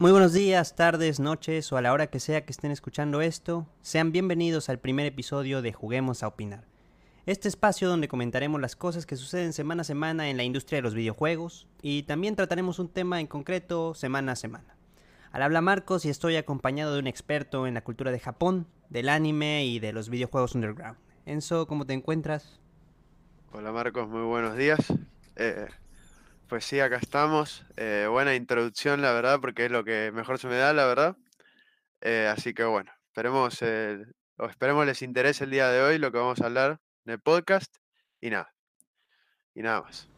Muy buenos días, tardes, noches o a la hora que sea que estén escuchando esto. Sean bienvenidos al primer episodio de Juguemos a Opinar. Este espacio donde comentaremos las cosas que suceden semana a semana en la industria de los videojuegos y también trataremos un tema en concreto semana a semana. Al habla Marcos y estoy acompañado de un experto en la cultura de Japón, del anime y de los videojuegos underground. Enzo, ¿cómo te encuentras? Hola Marcos, muy buenos días. Eh, pues sí, acá estamos. Eh, buena introducción, la verdad, porque es lo que mejor se me da, la verdad. Eh, así que bueno, esperemos, o esperemos les interese el día de hoy lo que vamos a hablar en el podcast. Y nada, y nada más.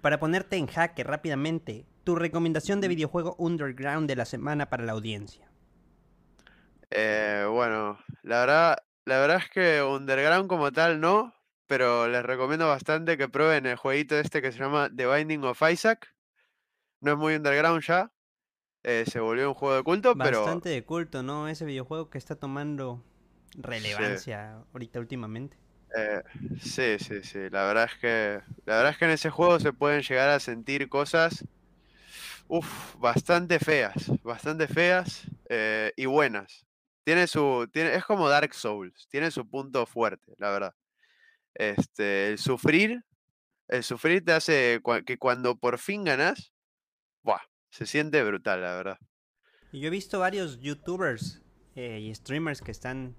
Para ponerte en jaque rápidamente, tu recomendación de videojuego underground de la semana para la audiencia. Eh, bueno, la verdad, la verdad es que underground como tal no, pero les recomiendo bastante que prueben el jueguito este que se llama The Binding of Isaac. No es muy underground ya. Eh, se volvió un juego de culto, pero. Bastante de culto, ¿no? Ese videojuego que está tomando relevancia ahorita últimamente. Eh, sí, sí, sí. La verdad es que. La verdad es que en ese juego se pueden llegar a sentir cosas. Uf, bastante feas. Bastante feas eh, y buenas. Tiene su. Tiene, es como Dark Souls. Tiene su punto fuerte, la verdad. Este, el sufrir, el sufrir te hace que cuando por fin ganas, ¡buah! Se siente brutal, la verdad. Y yo he visto varios youtubers eh, y streamers que están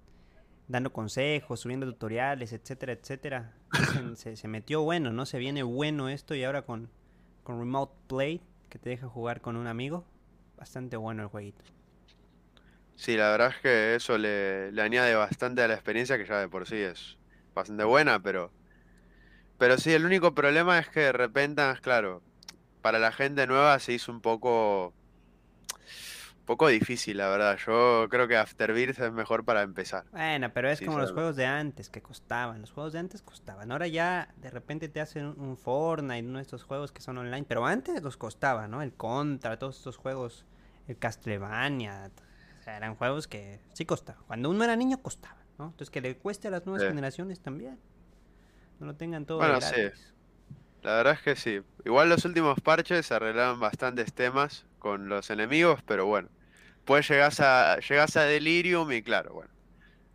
dando consejos, subiendo tutoriales, etcétera, etcétera. se, metió bueno, ¿no? Se viene bueno esto y ahora con, con Remote Play, que te deja jugar con un amigo, bastante bueno el jueguito. Sí, la verdad es que eso le, le añade bastante a la experiencia que ya de por sí es bastante buena, pero. Pero sí, el único problema es que de repente, claro, para la gente nueva se hizo un poco. Un poco difícil, la verdad. Yo creo que Afterbirth es mejor para empezar. Bueno, pero es como los juegos de antes que costaban. Los juegos de antes costaban. Ahora ya de repente te hacen un Fortnite, uno de estos juegos que son online. Pero antes los costaba, ¿no? El Contra, todos estos juegos. El Castlevania. O sea, eran juegos que sí costaban. Cuando uno era niño costaba. Entonces que le cueste a las nuevas generaciones también. No lo tengan todo Bueno, sí. La verdad es que sí. Igual los últimos parches arreglaron bastantes temas con los enemigos, pero bueno. Pues llegas a, llegas a Delirium y claro, bueno.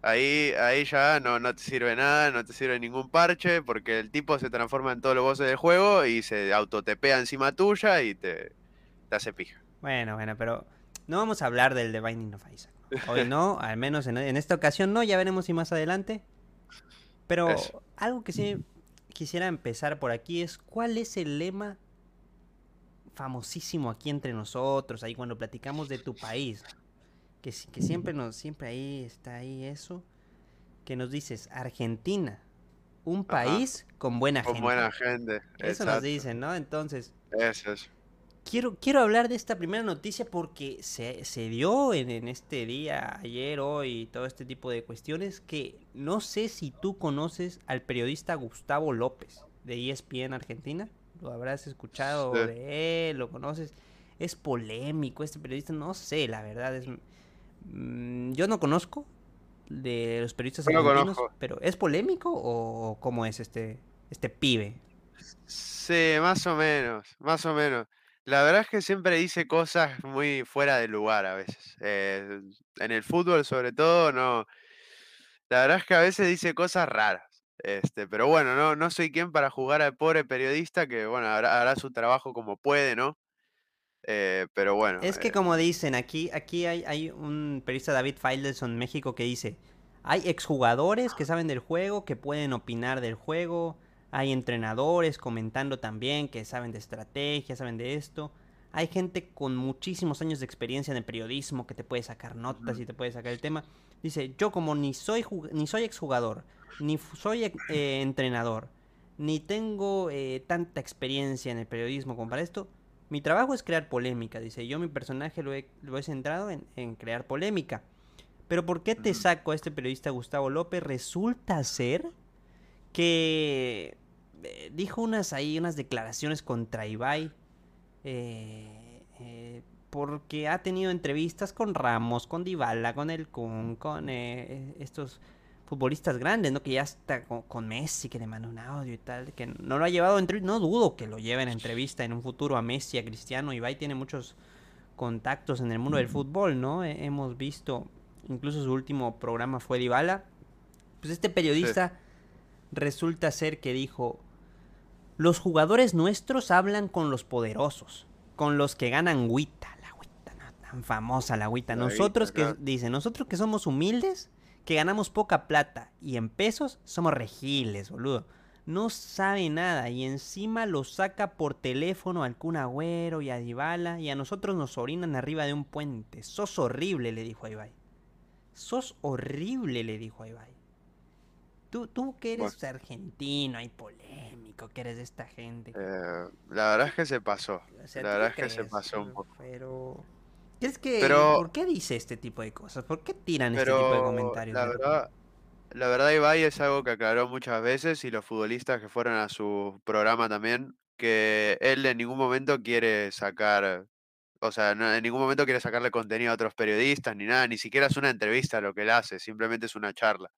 Ahí, ahí ya no, no te sirve nada, no te sirve ningún parche, porque el tipo se transforma en todos los bosses del juego y se autotepea encima tuya y te, te hace pija. Bueno, bueno, pero no vamos a hablar del The Binding of Isaac. Hoy no, al menos en, esta ocasión no, ya veremos si más adelante. Pero algo que sí quisiera empezar por aquí es cuál es el lema famosísimo aquí entre nosotros, ahí cuando platicamos de tu país. Que, que siempre nos, siempre ahí está ahí eso. Que nos dices, Argentina, un país con buena gente. Con buena gente. Eso nos dicen, ¿no? Entonces. Eso es quiero, quiero hablar de esta primera noticia porque se, dio en, este día, ayer, hoy, todo este tipo de cuestiones que no sé si tú conoces al periodista Gustavo López de ESPN Argentina. Lo habrás escuchado de él, lo conoces. Es polémico este periodista, no sé, la verdad es... Mm, yo no conozco de los periodistas argentinos, pero ¿es polémico o cómo es este, este pibe? Sí, más o menos, más o menos. La verdad es que siempre dice cosas muy fuera de lugar a veces. Eh, en el fútbol, sobre todo, no. La verdad es que a veces dice cosas raras. Este, pero bueno, no, no soy quien para jugar al pobre periodista que, bueno, hará, su trabajo como puede, ¿no? Eh, pero bueno. Es que eh como dicen, aquí, aquí hay, hay un periodista David en México que dice, hay exjugadores que saben del juego, que pueden opinar del juego, hay entrenadores comentando también que saben de estrategia, saben de esto. Hay gente con muchísimos años de experiencia en el periodismo que te puede sacar notas y te puede sacar el tema. Dice, yo como ni soy, ni soy exjugador, ni soy eh, entrenador, ni tengo eh, tanta experiencia en el periodismo como para esto, mi trabajo es crear polémica. Dice, yo mi personaje lo he, lo he centrado en, en, crear polémica. Pero ¿por qué te saco a este periodista Gustavo López? Resulta ser que eh, dijo unas ahí, unas declaraciones contra Ibai. Eh, eh, porque ha tenido entrevistas con Ramos, con Dybala, con el Kun, con estos futbolistas grandes, ¿no? Que ya está con, Messi, que le manda un audio y tal, que no lo ha llevado a entrevista, no dudo que lo lleven a entrevista en un futuro a Messi, a Cristiano, Ibai tiene muchos contactos en el mundo del fútbol, ¿no? hemos visto, incluso su último programa fue Dybala. Pues este periodista resulta ser que dijo, los jugadores nuestros hablan con los poderosos, con los que ganan agüita, la agüita, tan famosa la agüita. Nosotros que, dice, nosotros que somos humildes, que ganamos poca plata y en pesos somos regiles, boludo. No sabe nada y encima lo saca por teléfono al Kun Agüero y a Dybala y a nosotros nos orinan arriba de un puente. Sos horrible, le dijo a Ibai. Sos horrible, le dijo a Ibai. Tú, tú que eres argentino y polémico, que eres de esta gente. Eh, la verdad es que se pasó. la verdad es que se pasó un poco. Pero... ¿Crees que, ¿Por qué dice este tipo de cosas? ¿Por qué tiran este tipo de comentarios? La verdad, la verdad, Ibai es algo que aclaró muchas veces y los futbolistas que fueron a su programa también, que él en ningún momento quiere sacar, o sea, en ningún momento quiere sacarle contenido a otros periodistas ni nada, ni siquiera es una entrevista lo que él hace, simplemente es una charla.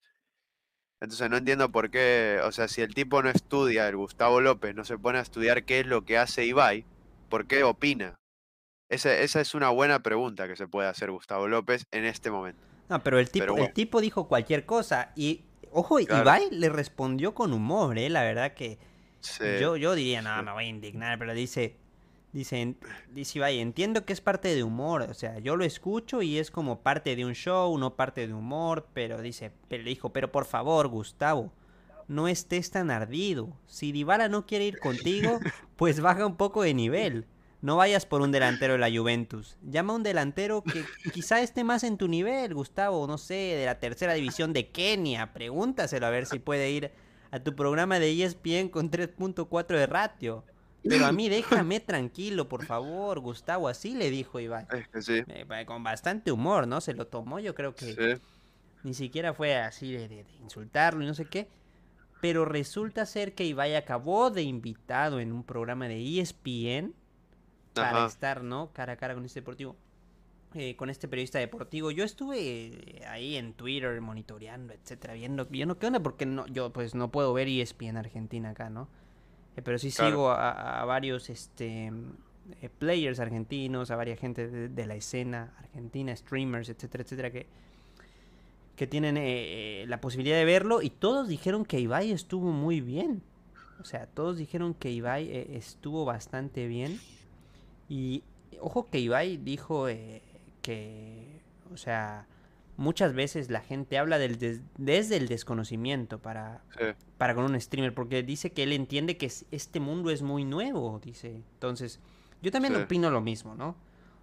Entonces no entiendo por qué, o sea, si el tipo no estudia, el Gustavo López no se pone a estudiar qué es lo que hace Ibai, ¿por qué opina? Esa, esa es una buena pregunta que se puede hacer Gustavo López en este momento. No, pero el tipo, el tipo dijo cualquier cosa y, ojo, Ibai le respondió con humor, ¿eh? La verdad que yo, yo diría, no, me voy a indignar, pero dice, dice, dice Ibai, entiendo que es parte de humor, o sea, yo lo escucho y es como parte de un show, no parte de humor, pero dice, pero le dijo, pero por favor, Gustavo, no estés tan ardido. Si Dybala no quiere ir contigo, pues baja un poco de nivel. No vayas por un delantero de la Juventus. Llama a un delantero que quizá esté más en tu nivel, Gustavo, no sé, de la tercera división de Kenia. Pregúntaselo a ver si puede ir a tu programa de ESPN con 3.4 de ratio. Pero a mí déjame tranquilo, por favor, Gustavo. Así le dijo Iván. Sí. Eh, con bastante humor, ¿no? Se lo tomó, yo creo que ni siquiera fue así de, de, insultarlo y no sé qué. Pero resulta ser que Ibai acabó de invitado en un programa de ESPN para estar, ¿no? Cara a cara con este deportivo. Eh, con este periodista deportivo. Yo estuve eh, ahí en Twitter monitoreando, etcétera, viendo, viendo qué onda, porque no, yo pues no puedo ver ESPN Argentina acá, ¿no? Eh, pero sí sigo a, varios este players argentinos, a varias gente de, la escena argentina, streamers, etcétera, etcétera, que, que tienen la posibilidad de verlo y todos dijeron que Ibai estuvo muy bien. O sea, todos dijeron que Ibai estuvo bastante bien. Y ojo que Ibai dijo eh, que, o sea, muchas veces la gente habla del desde el desconocimiento para, para con un streamer, porque dice que él entiende que este mundo es muy nuevo, dice. Entonces, yo también opino lo mismo, ¿no?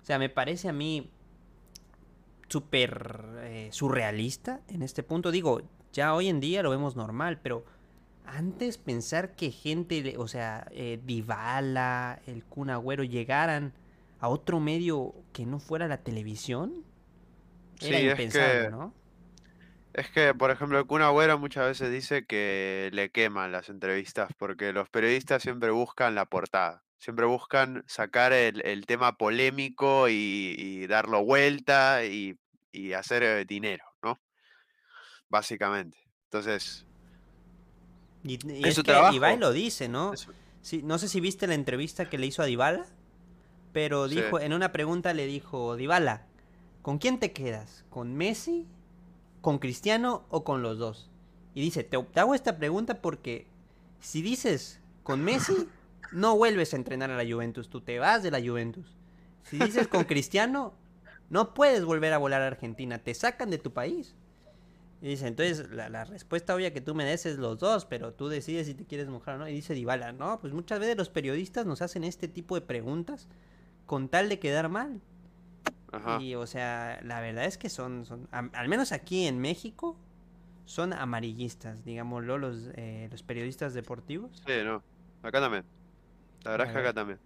O sea, me parece a mí súper eh, surrealista en este punto. Digo, ya hoy en día lo vemos normal, pero antes pensar que gente, o sea, eh, Dybala, el Kun Agüero llegaran a otro medio que no fuera la televisión, era impensable, es que, ¿no? Es que, por ejemplo, el Kun Agüero muchas veces dice que le queman las entrevistas porque los periodistas siempre buscan la portada, siempre buscan sacar el, tema polémico y, darlo vuelta y, hacer eh, dinero, ¿no? Básicamente. Entonces, y, es, que Ibai lo dice, ¿no? no sé si viste la entrevista que le hizo a Dybala, pero dijo, en una pregunta le dijo, Dybala, ¿con quién te quedas? ¿Con Messi? ¿Con Cristiano o con los dos? Y dice, te, hago esta pregunta porque si dices con Messi, no vuelves a entrenar a la Juventus, tú te vas de la Juventus. Si dices con Cristiano, no puedes volver a volar a Argentina, te sacan de tu país. Y dice, entonces la, respuesta obvia que tú me des es los dos, pero tú decides si te quieres mojar o no. Y dice Dybala, no, pues muchas veces los periodistas nos hacen este tipo de preguntas con tal de quedar mal. Y o sea, la verdad es que son, son al menos aquí en México, son amarillistas, digámoslo, los, eh, los periodistas deportivos. Sí, no, acá también. La verdad es que acá también.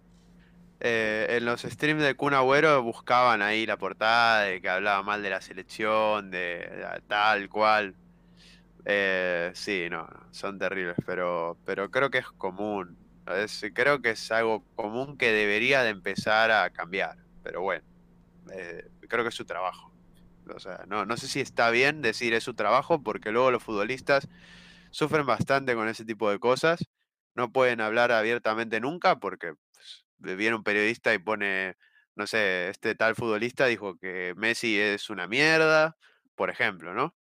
Eh, en los streams de Kun Agüero buscaban ahí la portada de que hablaba mal de la selección, de, tal cual. Eh, sí, no, son terribles, pero, pero creo que es común. creo que es algo común que debería de empezar a cambiar. Pero bueno, eh, creo que es su trabajo. O sea, no, no sé si está bien decir es su trabajo, porque luego los futbolistas sufren bastante con ese tipo de cosas. No pueden hablar abiertamente nunca porque viene un periodista y pone, no sé, este tal futbolista dijo que Messi es una mierda, por ejemplo, ¿no?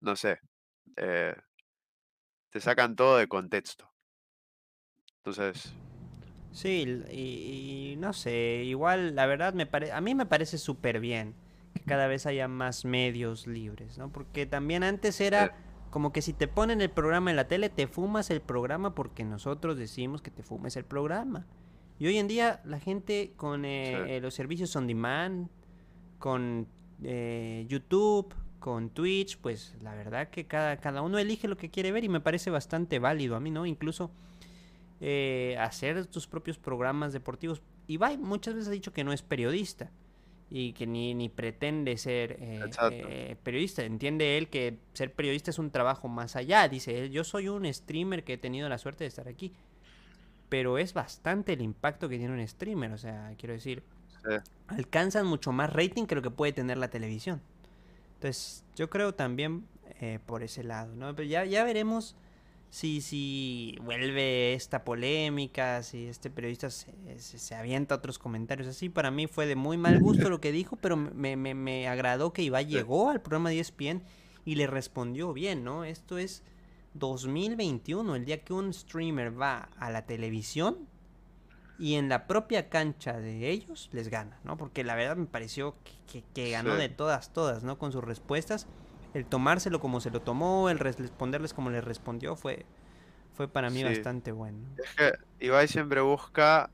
No sé. Eh, te sacan todo de contexto. Entonces, Sí, y, y no sé, igual la verdad me pare- a mí me parece súper bien que cada vez haya más medios libres, ¿no? Porque también antes era como que si te ponen el programa en la tele, te fumas el programa porque nosotros decimos que te fumes el programa. Y hoy en día la gente con sí, eh, eh, los servicios on demand, con eh, YouTube, con Twitch, pues la verdad que cada, cada uno elige lo que quiere ver y me parece bastante válido a mí, ¿no? Incluso eh, hacer tus propios programas deportivos. Ibai muchas veces ha dicho que no es periodista y que ni, ni pretende ser eh, eh, periodista. Entiende él que ser periodista es un trabajo más allá. Dice él, yo soy un streamer que he tenido la suerte de estar aquí. Pero es bastante el impacto que tiene un streamer. O sea, quiero decir, Sí, alcanzan mucho más rating que lo que puede tener la televisión. Entonces, yo creo también eh, por ese lado, ¿no? Pero ya, ya veremos si, si vuelve esta polémica, si este periodista se, se- se avienta otros comentarios así. Para mí fue de muy mal gusto lo que dijo, pero me, me- me agradó que Ibai llegó al programa de ESPN y le respondió bien, ¿no? Esto es 2021, el día que un streamer va a la televisión y en la propia cancha de ellos les gana, ¿no? Porque la verdad me pareció que, que- que ganó de todas, todas, ¿no? Con sus respuestas. El tomárselo como se lo tomó, el res- responderles como le respondió, fue, fue para mí sí. bastante bueno. Es que Ibai siempre busca,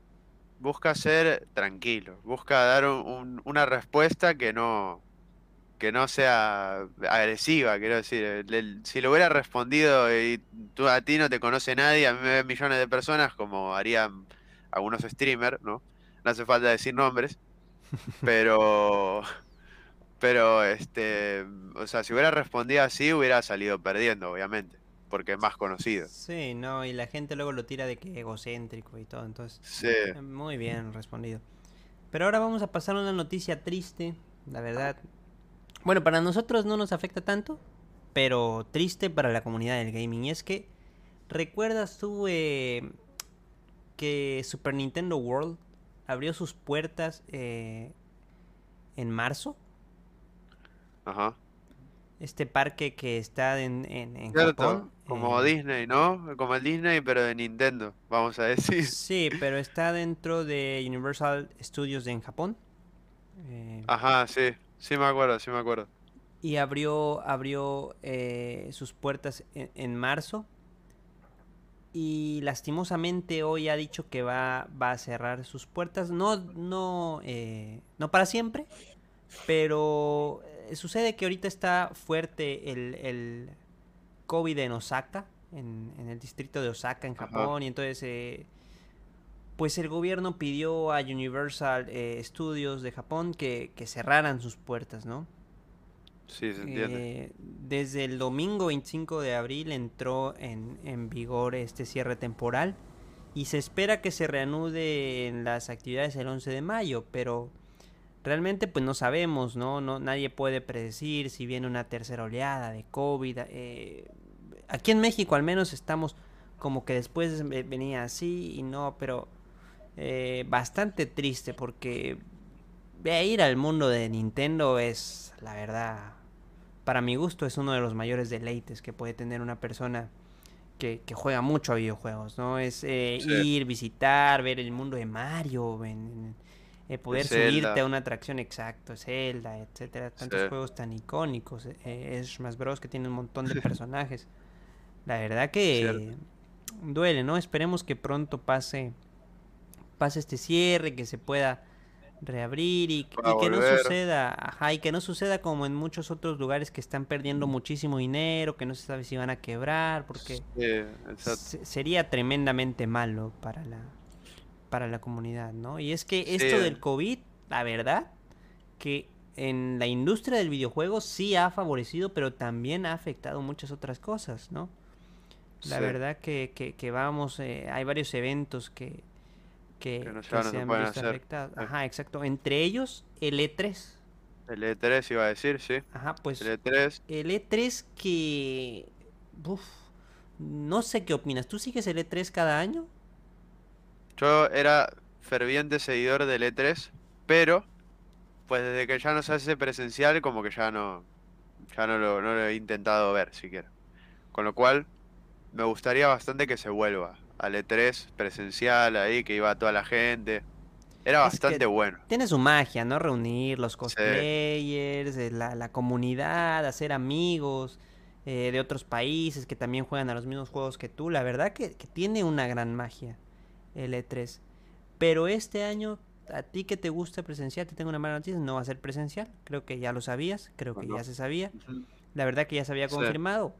busca ser tranquilo, busca dar un- un- una respuesta que no, que no sea agresiva, quiero decir. el- el- si lo hubiera respondido y tú a ti no te conoce nadie, a mí me ven millones de personas, como harían algunos streamers, ¿no? No hace falta decir nombres, pero, pero, este, o sea, si hubiera respondido así, hubiera salido perdiendo, obviamente, porque es más conocido. Sí, no, y la gente luego lo tira de que egocéntrico y todo, entonces, Sí, eh, muy bien respondido. Pero ahora vamos a pasar a una noticia triste, la verdad. Bueno, para nosotros no nos afecta tanto, pero triste para la comunidad del gaming. Y es que, ¿recuerdas tú eh, que Super Nintendo World abrió sus puertas eh, en marzo? Ajá. Este parque que está en, en, en Cierto, Japón. como eh, Disney, ¿no? Como el Disney, pero de Nintendo, vamos a decir. sí, pero está dentro de Universal Studios en Japón. eh, Ajá, sí, sí me acuerdo, sí me acuerdo. y abrió, abrió eh, sus puertas en, en marzo. Y lastimosamente hoy ha dicho que va, va a cerrar sus puertas. No, no, eh, no para siempre. Pero sucede que ahorita está fuerte el, el COVID en Osaka. En, en el distrito de Osaka, en Ajá, Japón. Y entonces eh, pues el gobierno pidió a Universal eh, Studios de Japón que, que cerraran sus puertas, ¿no? sí, se entiende. Eh, desde el domingo 25 de abril entró en, en vigor este cierre temporal y se espera que se reanude en las actividades el 11 de mayo, pero realmente pues no sabemos, ¿no? no nadie puede predecir si viene una tercera oleada de COVID. eh, aquí en México al menos estamos como que después ve- venía así y no, pero eh, bastante triste porque ir al mundo de Nintendo es, la verdad, para mi gusto es uno de los mayores deleites que puede tener una persona que, que juega mucho a videojuegos, ¿no? Es eh, Sí, ir, visitar, ver el mundo de Mario, en- eh, de poder subirte a una atracción exacto, Zelda, etcétera, sí, tantos juegos tan icónicos, eh, Smash Bros que tiene un montón de personajes. La verdad que duele, ¿no? Esperemos que pronto pase pase este cierre, que se pueda reabrir y, que no suceda, ajá, y que no suceda como en muchos otros lugares que están perdiendo muchísimo dinero, que no se sabe si van a quebrar, porque Sí, sería tremendamente malo para la para la comunidad, ¿no? Y es que Sí, esto del COVID, la verdad, que en la industria del videojuego sí ha favorecido, pero también ha afectado muchas otras cosas, ¿no? La sí, verdad que, que, que vamos, eh, hay varios eventos que, que que, no se, no han visto afectados. Sí. Ajá, exacto. Entre ellos, el E3. El E3 iba a decir, sí. Ajá, El pues E3, el E3 que... uf, no sé qué opinas. ¿Tú sigues el E3 cada año? Yo era ferviente seguidor del E3 pero pues desde que ya no se hace presencial, como que ya no, ya no lo, no lo he intentado ver siquiera. Con lo cual, me gustaría bastante que se vuelva al E3 presencial ahí, que iba toda la gente. Era Es bastante bueno. Tiene su magia, ¿no? Reunir los cosplayers, eh, la, la comunidad, hacer amigos eh, de otros países que también juegan a los mismos juegos que tú. La verdad que, que tiene una gran magia el E3. Pero este año, a ti que te gusta presencial, te tengo una mala noticia, no va a ser presencial. Creo que ya lo sabías, creo que ya se sabía. La verdad que ya se había Sí. confirmado.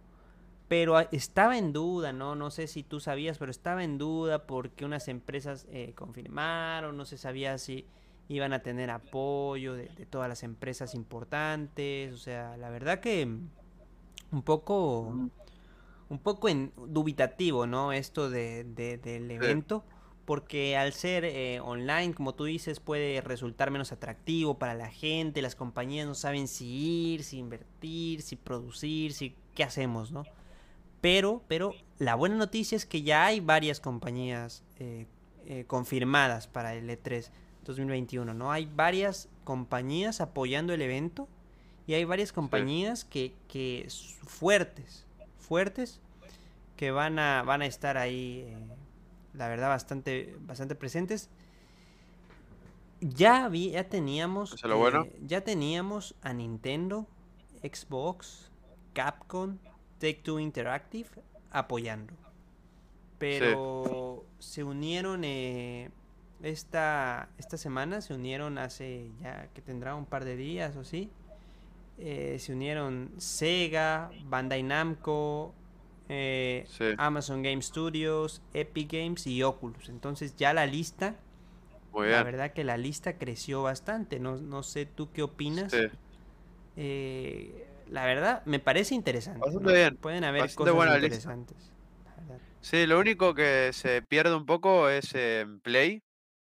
Pero estaba en duda, ¿no? No sé si tú sabías, pero estaba en duda porque unas empresas eh, confirmaron, no se sabía si iban a tener apoyo de, de todas las empresas importantes. O sea, la verdad que un poco, un poco en, dubitativo, ¿no? Esto de, de- del evento. Porque al ser eh, online, como tú dices, puede resultar menos atractivo para la gente. Las compañías no saben si ir, si invertir, si producir, si qué hacemos, ¿no? Pero, pero la buena noticia es que ya hay varias compañías eh, eh, confirmadas para el E E3 2021, ¿no? Hay varias compañías apoyando el evento y hay varias compañías que, que fuertes, fuertes, que van a, van a estar ahí, la verdad, bastante, bastante presentes. Ya, vi, ya teníamos, Eso es lo bueno. eh, ya teníamos a Nintendo, Xbox, Capcom, Take Two Interactive apoyando. Pero se unieron eh, esta, esta semana, se unieron hace ya que tendrá un par de días o sí. eh, se unieron Sega, Bandai Namco, eh, Sí. Amazon Game Studios, Epic Games y Oculus. Entonces ya la lista, la verdad que la lista creció bastante. No, no sé tú qué opinas. Sí. Eh, la verdad, me parece interesante. Bastante ¿no? bien, Pueden haber bastante cosas buena interesantes. la. Sí, lo único que se pierde un poco es en Play,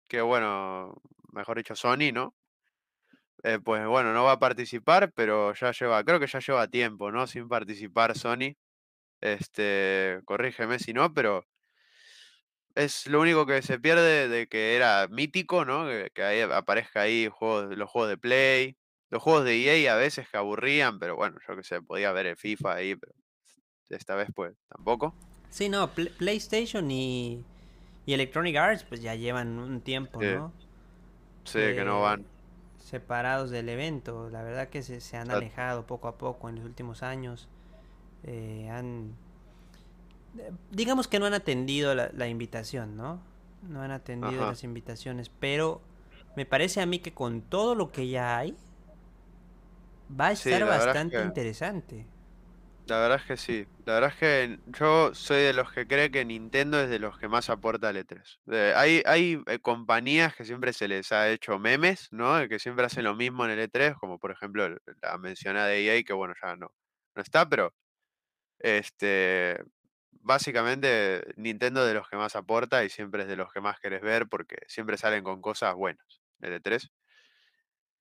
que bueno, mejor dicho Sony, ¿no? Eh, pues bueno, no va a participar, pero ya lleva, creo que ya lleva tiempo, ¿no? Sin participar Sony. Este, corrígeme si no, pero es lo único que se pierde de que era mítico, ¿no? Que, que ahí aparezca ahí juegos, los juegos de Play, los juegos de EA a veces que aburrían, pero bueno, yo que sé, podía ver el FIFA ahí, pero esta vez pues tampoco. Sí, no, Pl- PlayStation y, y Electronic Arts pues ya llevan un tiempo, Sí, ¿no? Sí, que no Eh, van. separados del evento. La verdad que se, se han alejado poco a poco en los últimos años. Eh, han... Digamos que no han atendido la, la invitación, ¿no? No han atendido Ajá. las invitaciones, pero me parece a mí que con todo lo que ya hay, va a estar es bastante que- interesante. La verdad es que sí. La verdad es que yo soy de los que cree que Nintendo es de los que más aporta al E3. De- hay hay eh, compañías que siempre se les ha hecho memes, ¿no? De Que siempre hacen lo mismo en el E3, como por ejemplo la mencionada EA, que bueno, ya no, no está, pero este, básicamente Nintendo es de los que más aporta y siempre es de los que más querés ver porque siempre salen con cosas buenas en el E3.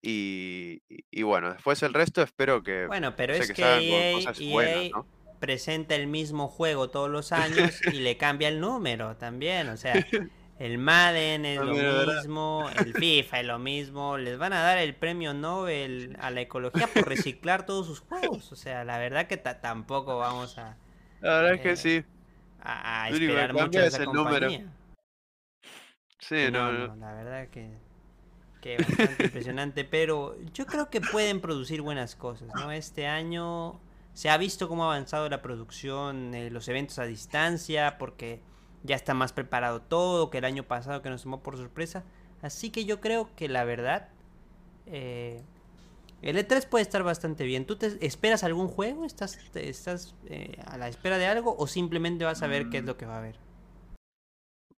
Y, y- y bueno, después el resto espero que, Bueno, pero es que que EA, presenta el mismo juego todos los años y le cambia el número también. O sea, el Madden es lo es verdad. mismo, el FIFA es lo mismo. Les van a dar el premio Nobel a la ecología por reciclar todos sus juegos. O sea, la verdad que ta- tampoco vamos a, La verdad es que eh, sí. a, a Lo esperar mucho de es esa número. compañía. Sí, No, no, no, la verdad que, que bastante impresionante, pero yo creo que pueden producir buenas cosas, ¿no? Este año se ha visto cómo ha avanzado la producción, eh, los eventos a distancia, porque ya está más preparado todo que el año pasado que nos tomó por sorpresa. Así que yo creo que la verdad, eh, el E3 puede estar bastante bien. ¿Tú te esperas algún juego? ¿Estás, estás eh, a la espera de algo o simplemente vas a ver qué es lo que va a haber?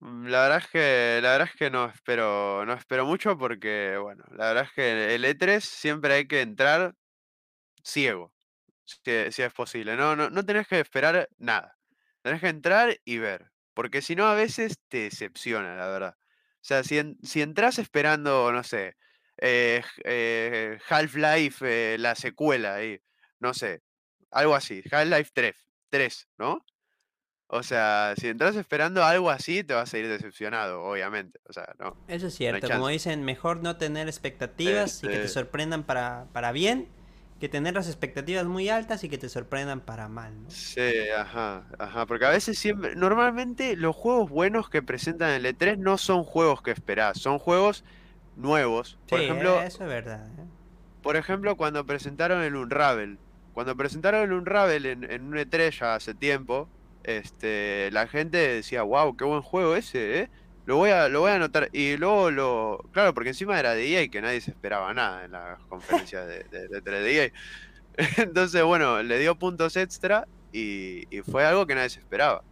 Mm, La verdad es que, la verdad es que no espero, no espero mucho porque, bueno, la verdad es que el E3 siempre hay que entrar ciego, si, si es posible. No, no, no tenés que esperar nada. Tenés que entrar y ver. Porque si no, a veces te decepciona, la verdad. O sea, si, en- si entras esperando, no sé, eh, eh, Half-Life, eh, la secuela ahí, no sé, algo así, Half-Life 3, 3, ¿no? O sea, si entras esperando algo así, te vas a ir decepcionado, obviamente. O sea, no. Eso es cierto. Como dicen, mejor no tener expectativas y que te sorprendan para, para bien que tener las expectativas muy altas y que te sorprendan para mal, ¿no? Sí, ajá, ajá, porque a veces siempre, normalmente los juegos buenos que presentan el E3 no son juegos que esperás, son juegos nuevos. Por ejemplo, eso es verdad. ¿eh? Por ejemplo, cuando presentaron el Unravel, cuando presentaron el Unravel en, en un E3 ya hace tiempo, este, la gente decía, wow, qué buen juego ese, ¿eh? Lo voy a, lo voy a anotar. Y luego lo. Claro, porque encima era de EA y que nadie se esperaba nada en las conferencias de, de, de, EA. Entonces, bueno, le dio puntos extra y, fue algo que nadie se esperaba.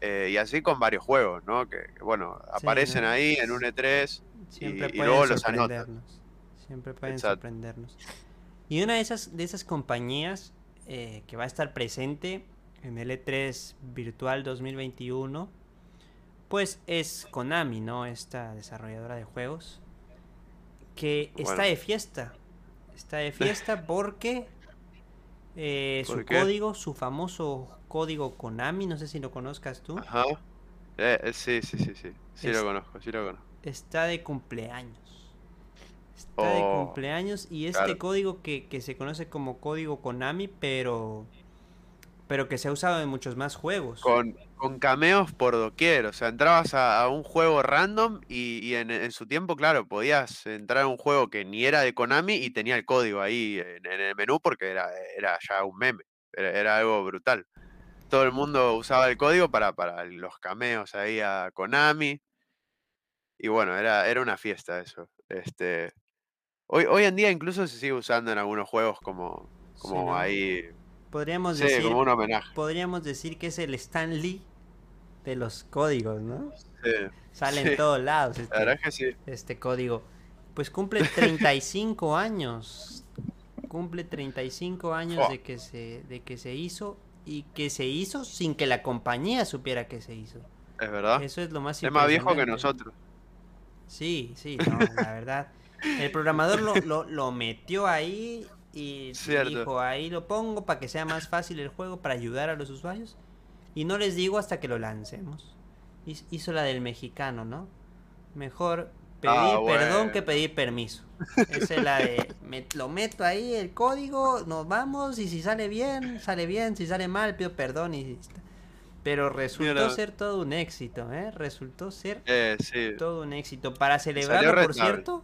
Eh, y así con varios juegos, ¿no? Que, bueno, aparecen ahí en un E3 Siempre y, luego los anotan. Siempre pueden sorprendernos. Y una de esas, de esas compañías eh, que va a estar presente en el E3 Virtual 2021 pues es Konami, ¿no? Esta desarrolladora de juegos. Que está de fiesta. Está de fiesta porque eh, su código, su famoso código Konami, no sé si lo conozcas tú. Ajá. Eh, eh, sí, sí, sí, sí. Sí lo conozco, sí lo conozco. Está de cumpleaños. Está de oh, cumpleaños y este código que, que se conoce como código Konami, pero pero que se ha usado en muchos más juegos. Con, con cameos por doquier, o sea, entrabas a, un juego random y, en, su tiempo, claro, podías entrar a un juego que ni era de Konami y tenía el código ahí en, el menú porque era, era ya un meme, era, algo brutal. Todo el mundo usaba el código para, para los cameos ahí a Konami. Y bueno, era, era una fiesta eso. Este, hoy, hoy en día incluso se sigue usando en algunos juegos como, como ahí Podríamos decir, Podríamos decir que es el Stan Lee de los códigos, ¿no? Sí. Sale en todos lados este, este código. Pues cumple 35 años. Cumple 35 años de que se de que se hizo y que se hizo sin que la compañía supiera que se hizo. Es verdad. Eso es lo más Es más viejo que nosotros. Sí, sí, no, la verdad. El programador lo, lo, lo metió ahí y dijo, ahí lo pongo para que sea más fácil el juego, para ayudar a los usuarios. Y no les digo hasta que lo lancemos. Hizo la del mexicano, ¿no? Mejor pedir ah, perdón que pedir permiso. Esa es la de, lo meto ahí, el código, nos vamos y si sale bien, sale bien, si sale mal, pido perdón y Pero resultó ser todo un éxito, ¿eh? Resultó ser eh, todo un éxito. Para celebrarlo, por cierto,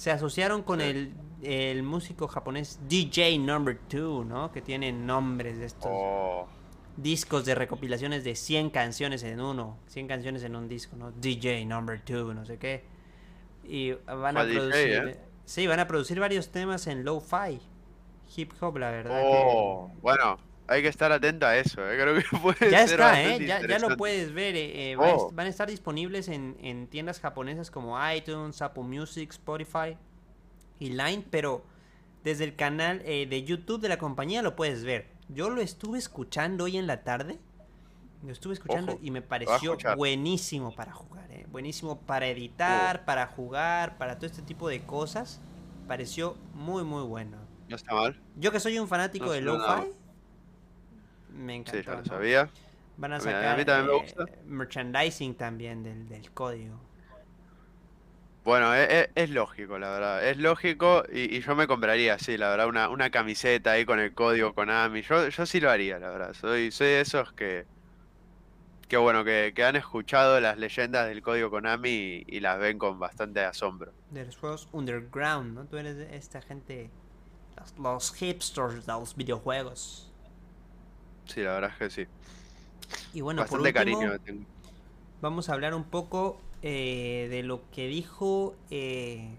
se asociaron con el, el, músico japonés DJ Number 2, ¿no? Que tiene nombres de estos oh. discos de recopilaciones de 100 canciones en uno, 100 canciones en un disco, ¿no? DJ Number 2, no sé qué. Y van a producir... ¿eh? Sí, van a producir varios temas en lo-fi, hip hop, la verdad. Oh, bueno, hay que estar atento a eso, ¿eh? creo que puede ya está, ¿eh? ya, ya, lo puedes ver. Eh, eh oh. van a estar disponibles en, en, tiendas japonesas como iTunes, Apple Music, Spotify y Line, pero desde el canal eh, de YouTube de la compañía lo puedes ver. Yo lo estuve escuchando hoy en la tarde. Lo estuve escuchando y me pareció buenísimo para jugar, ¿eh? buenísimo para editar, oh. para jugar, para todo este tipo de cosas. Pareció muy, muy bueno. No está mal. Yo que soy un fanático de lo-fi, me encanta. Sí, ya lo sabía. Van a sacar eh, merchandising también del, del código. Bueno, es, e, es, lógico, la verdad. Es lógico y, yo me compraría, sí, la verdad, una, una camiseta ahí con el código Konami. Yo, yo sí lo haría, la verdad. Soy, soy de esos que, que bueno, que, que han escuchado las leyendas del código Konami y, las ven con bastante asombro. De los juegos underground, ¿no? Tú eres esta gente, los, los hipsters de los videojuegos. Sí, la verdad es que sí. Y bueno, por último, vamos a hablar un poco eh, de lo que dijo, eh,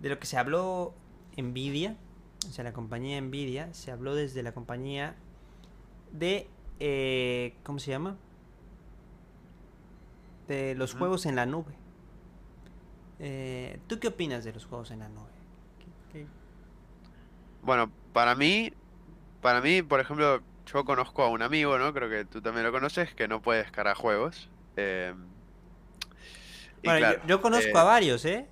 de lo que se habló Nvidia, o sea, la compañía Nvidia, se habló desde la compañía de, eh, ¿cómo se llama? De los juegos en la nube. ¿Tú qué opinas de los juegos en la nube? Bueno, para mí, para mí, por ejemplo, yo conozco a un amigo, ¿no? Creo que tú también lo conoces, que no puede descargar juegos. Bueno, yo, conozco eh, a varios, ¿eh?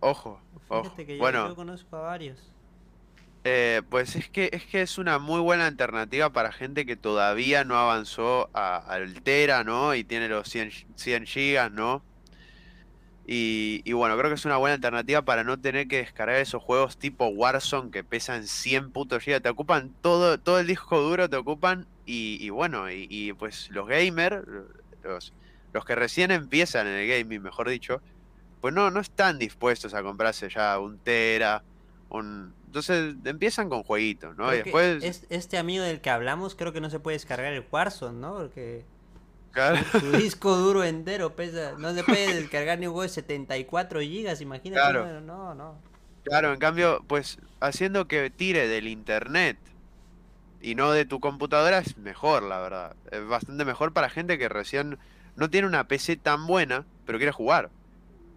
Ojo, ojo. bueno, yo, conozco a varios. Eh, pues es que, es que es una muy buena alternativa para gente que todavía no avanzó a, al Tera, ¿no? Y tiene los 100, 100 gigas, ¿no? Y, y bueno, creo que es una buena alternativa para no tener que descargar esos juegos tipo Warzone que pesan 100 putos gigas. Te ocupan todo, todo el disco duro, te ocupan. Y, y bueno, y, y pues los gamers, los, los que recién empiezan en el gaming, mejor dicho, pues no, no están dispuestos a comprarse ya un Tera, un... Entonces empiezan con jueguitos, ¿no? Y Creo después... es- este amigo del que hablamos creo que no se puede descargar el Warzone, ¿no? Porque Claro, su disco duro entero pesa, no se puede descargar ni un juego de 74 gigas, imagínate. Claro. bueno, no, no. claro, en cambio, pues haciendo que tire del internet y no de tu computadora es mejor, la verdad. Es bastante mejor para gente que recién no tiene una PC tan buena, pero quiere jugar,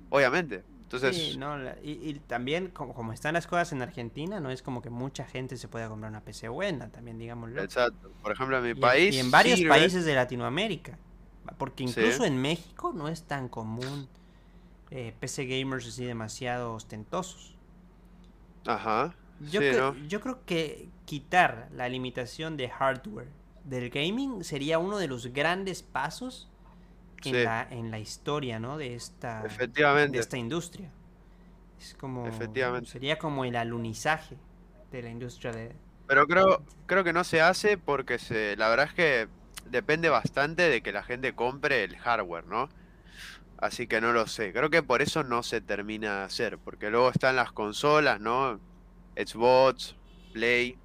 obviamente. Entonces, Sí, no, la- y, y también como, como están las cosas en Argentina, no es como que mucha gente se pueda comprar una PC buena, también digámoslo. exacto. Por ejemplo, en mi Y país y en varios sirve- países de Latinoamérica. Porque Sí. incluso en México no es tan común eh, PC gamers así demasiado ostentosos. Ajá. Yo, sí, creo, ¿no? yo creo que quitar la limitación de hardware del gaming sería uno de los grandes pasos en, Sí. la, en la historia, ¿no? De esta, de Efectivamente. esta industria. Es como... Efectivamente. Sería como el alunizaje de la industria de... Pero creo, creo que no se hace porque se, la verdad es que depende bastante de que la gente compre el hardware, ¿no? Así que no lo sé. Creo que por eso no se termina de hacer, porque luego están las consolas, ¿no? Xbox, Play,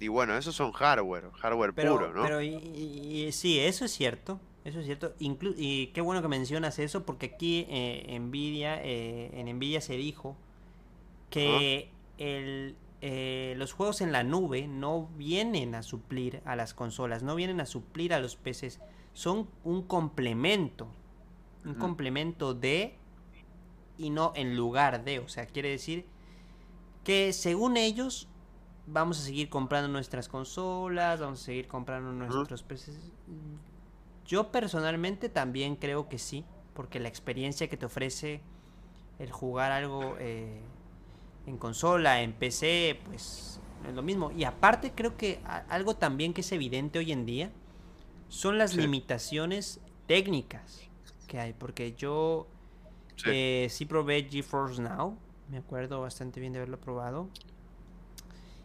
y bueno, esos son hardware, hardware Pero, puro, ¿no? pero y, y- y- sí, eso es cierto. Eso es cierto. Inclu- y qué bueno que mencionas eso, porque aquí eh, Nvidia, eh, en Nvidia se dijo que el, eh, los juegos en la nube no vienen a suplir a las consolas, no vienen a suplir a los PCs. Son un complemento. Un complemento de y no en lugar de. O sea, quiere decir que según ellos vamos a seguir comprando nuestras consolas, vamos a seguir comprando nuestros PCs. Yo personalmente también creo que sí, porque la experiencia que te ofrece el jugar algo eh, en consola, en PC, pues es lo mismo. Y aparte creo que algo también que es evidente hoy en día son las Sí. limitaciones técnicas que hay, porque yo Sí. eh, sí probé GeForce Now, me acuerdo bastante bien de haberlo probado.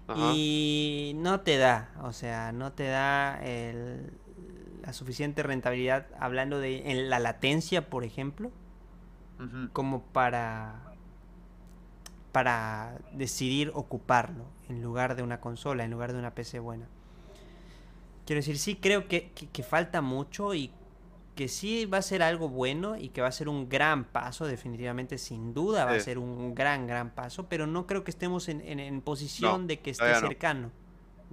Ajá. Y no te da, o sea, no te da el- la suficiente rentabilidad hablando de en la latencia, por ejemplo, como para para decidir ocuparlo en lugar de una consola, en lugar de una PC buena. Quiero decir, sí creo que, que- que falta mucho y que sí va a ser algo bueno y que va a ser un gran paso, definitivamente, sin duda va a ser un gran, gran paso, pero no creo que estemos en, en- en posición de que esté no. cercano,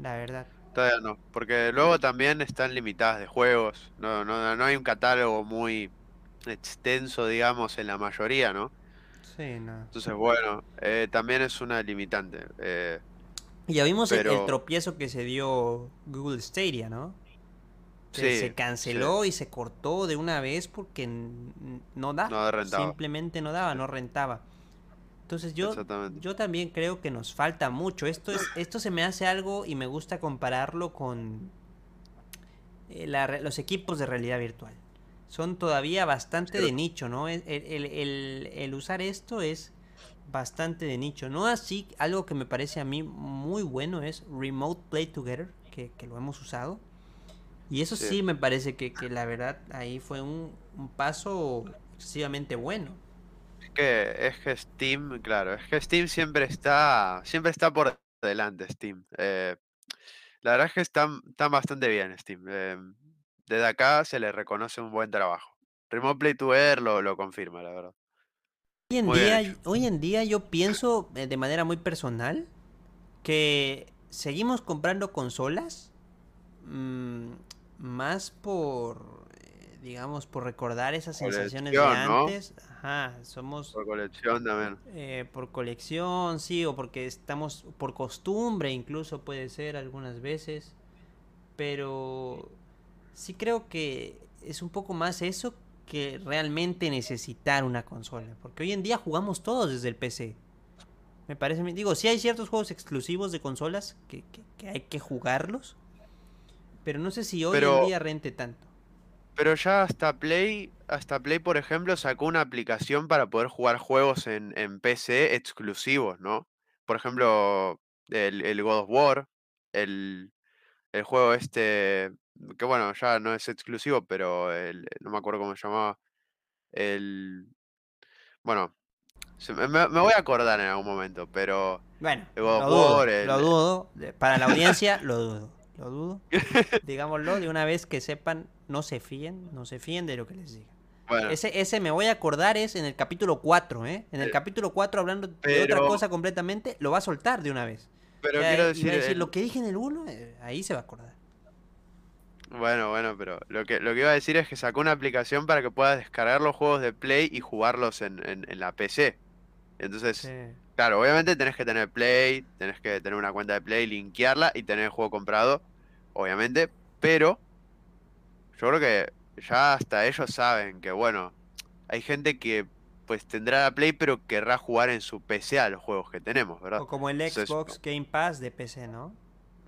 la verdad. Todavía no, porque luego también están limitadas de juegos, no, no, no hay un catálogo muy extenso, digamos, en la mayoría, ¿no? Sí, no. Entonces, bueno, eh, también es una limitante. eh, Y ya vimos el- tropiezo que se dio Google Stadia, ¿no? Que sí, se sí, canceló y se cortó de una vez porque no da. No rentaba. Simplemente no daba, no rentaba. Entonces yo, yo también creo que nos falta mucho. Esto es, esto se me hace algo y me gusta compararlo con eh, la los equipos de realidad virtual. Son todavía bastante de nicho, ¿no? El, el- el- el usar esto es bastante de nicho. No así, algo que me parece a mí muy bueno es Remote Play Together, que, que lo hemos usado. Y eso sí, Sí. me parece que, que la verdad ahí fue un, un paso excesivamente bueno. Es que, es que Steam, claro, es que Steam siempre está, siempre está por delante, Steam. Eh, la verdad es que están, están bastante bien, Steam. eh, desde acá se le reconoce un buen trabajo. Remote Play to Air lo, lo confirma, la verdad. Hoy en, Muy día, hoy en día yo pienso eh, de manera muy personal que seguimos comprando consolas mm, más por, digamos, por recordar esas sensaciones de antes. Ajá, somos Por colección también. eh, por colección, sí, o porque estamos por costumbre, incluso puede ser algunas veces. Pero sí creo que es un poco más eso que realmente necesitar una consola. Porque hoy en día jugamos todos desde el PC. Me parece, digo, sí hay ciertos juegos exclusivos de consolas que, hay que jugarlos, pero no sé si hoy en día rente tanto. Pero ya hasta Play, hasta Play, por ejemplo, sacó una aplicación para poder jugar juegos en, en PC exclusivos, ¿no? Por ejemplo, el, el God of War, el, el juego este, que bueno, ya no es exclusivo, pero el, no me acuerdo cómo se llamaba. El. Bueno, me, voy a acordar en algún momento, pero. Bueno, lo, dudo, lo dudo. Para la audiencia, lo dudo. Lo dudo. Digámoslo, de una vez que sepan, no se fíen, no se fíen de lo que les diga. Ese, ese me voy a acordar es en el capítulo 4, ¿eh? En el eh, capítulo 4, hablando de otra cosa completamente, lo va a soltar de una vez. Pero quiero decir. lo que dije en el 1, eh, ahí se va a acordar. Bueno, bueno, pero lo que, lo que iba a decir es que sacó una aplicación para que puedas descargar los juegos de Play y jugarlos en, en, la PC. Entonces, claro, obviamente tenés que tener Play, tenés que tener una cuenta de Play, linkearla y tener el juego comprado, obviamente, pero yo creo que ya hasta ellos saben que, bueno, hay gente que pues tendrá la Play pero querrá jugar en su PC a los juegos que tenemos, ¿verdad? O como el Xbox Game Pass de PC, ¿no?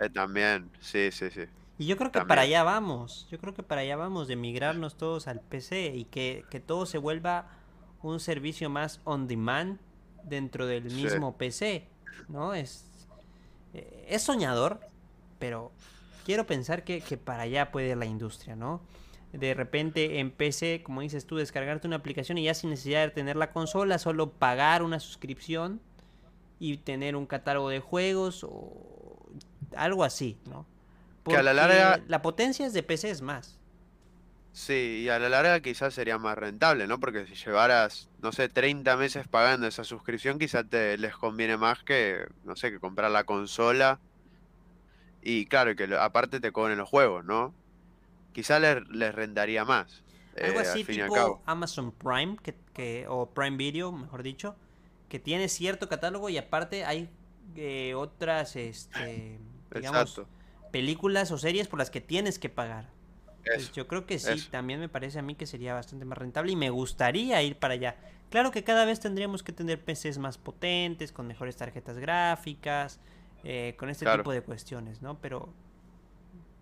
Eh, también, sí, sí, sí. Y yo creo que para allá vamos, yo creo que para allá vamos de migrarnos todos al PC y que, todo se vuelva un servicio más on demand dentro del mismo PC, ¿no? Es, eh, es soñador, pero quiero pensar que, que para allá puede ir la industria, ¿no? De repente en PC, como dices tú, descargarte una aplicación y ya sin necesidad de tener la consola, solo pagar una suscripción y tener un catálogo de juegos o algo así, ¿no? que a la larga... La potencia es de PC es más. Sí, y a la larga quizás sería más rentable, ¿no? Porque si llevaras, no sé, 30 meses pagando esa suscripción, quizás te les conviene más que, no sé, que comprar la consola. Y claro, que aparte te cobren los juegos, ¿no? Quizás les, les rentaría más. Algo eh, así tipo Amazon Prime, que, o Prime Video, mejor dicho, que tiene cierto catálogo y aparte hay eh, otras, este, digamos, películas o series por las que tienes que pagar. Pues yo creo que sí, también me parece a mí que sería bastante más rentable y me gustaría ir para allá. Claro que cada vez tendríamos que tener PCs más potentes, con mejores tarjetas gráficas, eh, con este tipo de cuestiones, ¿no? Pero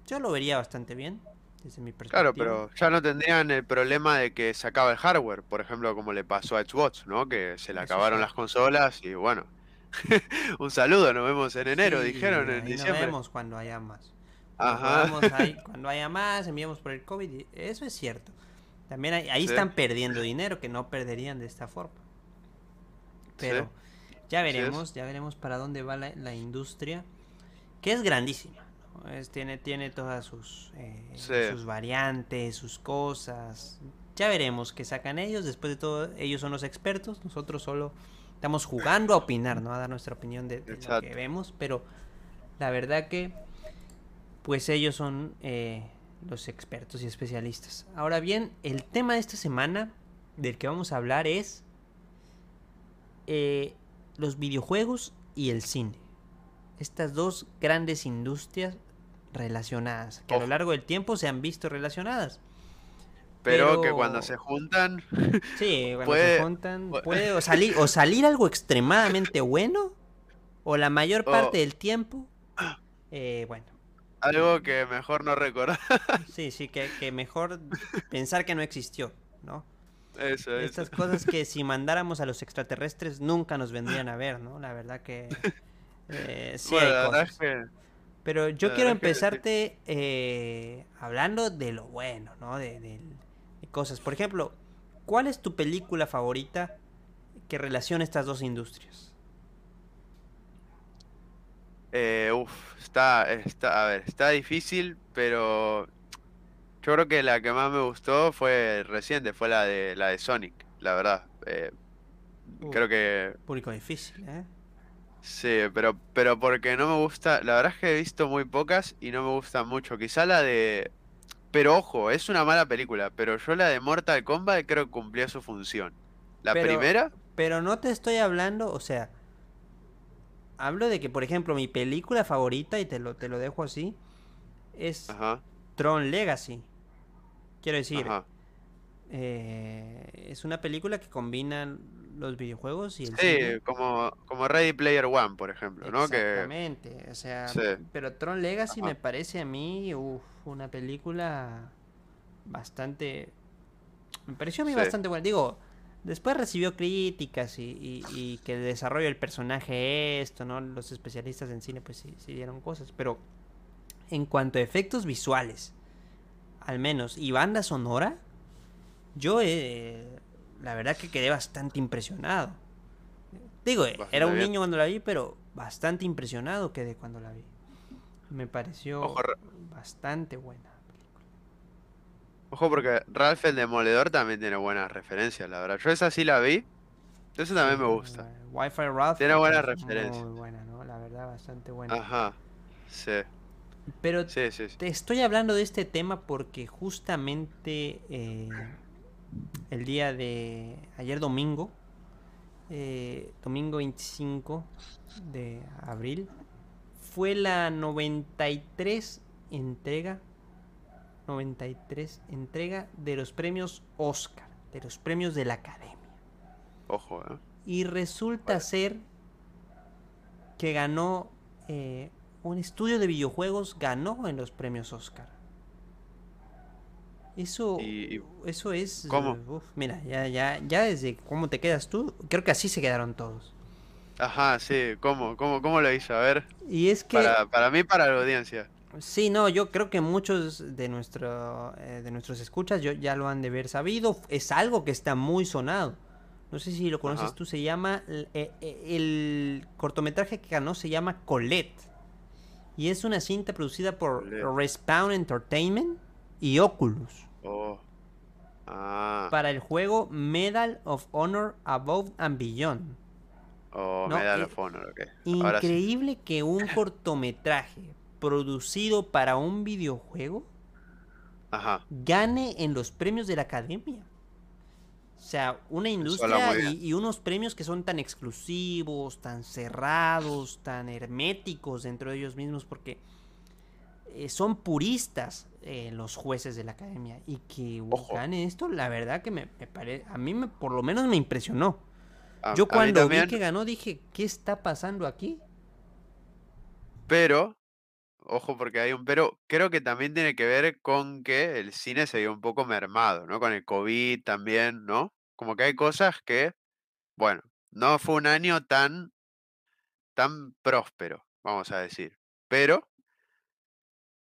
yo lo vería bastante bien, desde mi perspectiva. Claro, pero ya no tendrían el problema de que se acaba el hardware, por ejemplo, como le pasó a Xbox, ¿no? Que se le acabaron las consolas y bueno, un saludo, nos vemos en enero, dijeron en diciembre. Nos vemos cuando haya más. cuando haya más, enviamos por el COVID. Eso es cierto. También ahí están perdiendo dinero que no perderían de esta forma. Pero ya veremos, ya veremos para dónde va la, industria, que es grandísima. tiene, tiene todas sus, eh, sus variantes, sus cosas. Ya veremos qué sacan ellos. Después de todo, ellos son los expertos. Nosotros solo Estamos jugando a opinar, ¿no? A dar nuestra opinión de, lo que vemos, pero la verdad que pues ellos son eh, los expertos y especialistas. Ahora bien, el tema de esta semana del que vamos a hablar es eh, los videojuegos y el cine. Estas dos grandes industrias relacionadas, que a lo largo del tiempo se han visto relacionadas. Pero, que cuando se juntan. Sí, cuando se juntan. Puede o salir, o salir algo extremadamente bueno. O la mayor parte del tiempo. Eh, bueno. Algo que mejor no recordar. Sí, sí, que, que mejor pensar que no existió, ¿no? Eso, Estas cosas que si mandáramos a los extraterrestres nunca nos vendrían a ver, ¿no? La verdad que. Eh, sí hay cosas. Pero yo quiero empezarte eh, hablando de lo bueno, ¿no? De, del cosas. Por ejemplo, ¿cuál es tu película favorita que relaciona estas dos industrias? Eh, uf, está, está, a ver, está difícil, pero yo creo que la que más me gustó fue reciente, fue la de la de Sonic, la verdad. Eh, creo que público difícil, ¿eh? Sí, pero pero porque no me gusta, la verdad es que he visto muy pocas y no me gusta mucho. Quizá la de pero ojo, es una mala película, pero yo la de Mortal Kombat creo que cumplió su función. La primera... Pero no te estoy hablando, o sea, hablo de que, por ejemplo, mi película favorita, y te lo, te lo dejo así, es Tron Legacy. Quiero decir, eh, es una película que combina los videojuegos y el Sí, cine. como, como Ready Player One, por ejemplo, ¿no? Que Exactamente, o sea, sí, pero Tron Legacy ajá, me parece a mí uf, una película bastante, me pareció a mí sí, bastante buena. Digo, después recibió críticas y, y- y que el desarrollo del personaje esto, ¿no? Los especialistas en cine pues sí, sí dieron cosas, pero en cuanto a efectos visuales, al menos, y banda sonora, yo eh, la verdad que quedé bastante impresionado. Digo, eh, era un bien. niño cuando la vi, pero bastante impresionado quedé cuando la vi. Me pareció bastante buena. Ojo porque Ralph el Demoledor también tiene buenas referencias, la verdad. Yo esa sí la vi, eso también me gusta. eh, Wi-Fi Ralph Tiene buenas referencias. muy buena, ¿no? La verdad, bastante buena. Ajá, sí, Pero sí, sí, sí. te estoy hablando de este tema porque justamente eh, el día de ayer domingo, eh, domingo 25 de abril, fue la 93 entrega, 93 entrega de los premios Oscar, de los premios de la Academia. Ojo, ¿eh? Y resulta ser que ganó eh, un estudio de videojuegos, ganó en los premios Oscar. Eso, ¿Y, y eso es, cómo? uf, mira, ya, ya, ya desde cómo te quedas tú, creo que así se quedaron todos. Ajá, sí, ¿cómo, cómo, cómo lo hizo? A ver, Y es que, para, para mí, para la audiencia. Sí, no, yo creo que muchos de nuestro, eh, de nuestros escuchas yo, ya lo han de haber sabido. Es algo que está muy sonado. No sé si lo conoces Ajá, tú, se llama, eh, eh, el cortometraje que ganó se llama Colette. Y es una cinta producida por Colette. Respawn Entertainment y Oculus Oh, ah, para el juego Medal of Honor Above and Beyond. oh, No, Medal of Honor, ok. Ahora sí. increíble que un cortometraje producido para un videojuego Ajá, gane en los premios de la academia. O sea, una industria y, unos premios que son tan exclusivos, tan cerrados, tan herméticos dentro de ellos mismos, porque eh, son puristas eh, los jueces de la academia. Y que gane esto, la verdad que me, me pare- a mí me, por lo menos me impresionó. a, Yo cuando vi que ganó dije, ¿qué está pasando aquí? pero, ojo porque hay un pero, creo que también tiene que ver con que el cine se vio un poco mermado, ¿no? Con el COVID también, ¿no? Como que hay cosas que, bueno, no fue un año tan, tan próspero, vamos a decir. Pero,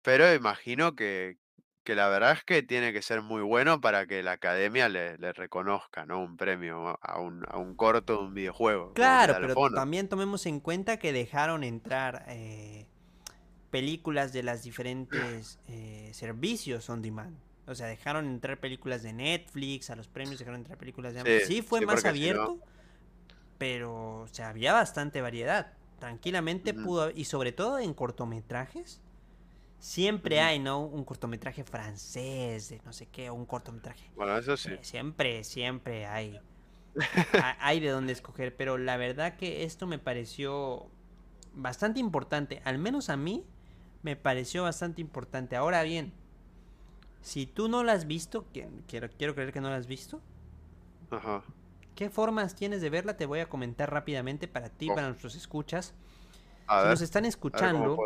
pero imagino que, que la verdad es que tiene que ser muy bueno para que la academia le, le reconozca, ¿no? Un premio a un, a un corto de un videojuego, Claro, pero también tomemos en cuenta que dejaron entrar eh, películas de las diferentes eh, servicios on demand. O sea, dejaron entrar películas de Netflix, a los premios dejaron entrar películas de Amazon. Sí, Sí, fue sí, más porque si no, abierto, pero o sea, había bastante variedad. Tranquilamente ujú, pudo, haber- y sobre todo en cortometrajes, siempre hay, ¿no? Un cortometraje francés, de no sé qué, o un cortometraje. Bueno, eso sí. siempre, siempre hay ha- hay de dónde escoger, pero la verdad que esto me pareció bastante importante, al menos a mí me pareció bastante importante. Ahora bien, si tú no la has visto, que- quiero, quiero creer que no la has visto, Ajá. ¿qué formas tienes de verla? Te voy a comentar rápidamente para ti, Oh, para nuestros escuchas. a Si nos están a escuchando,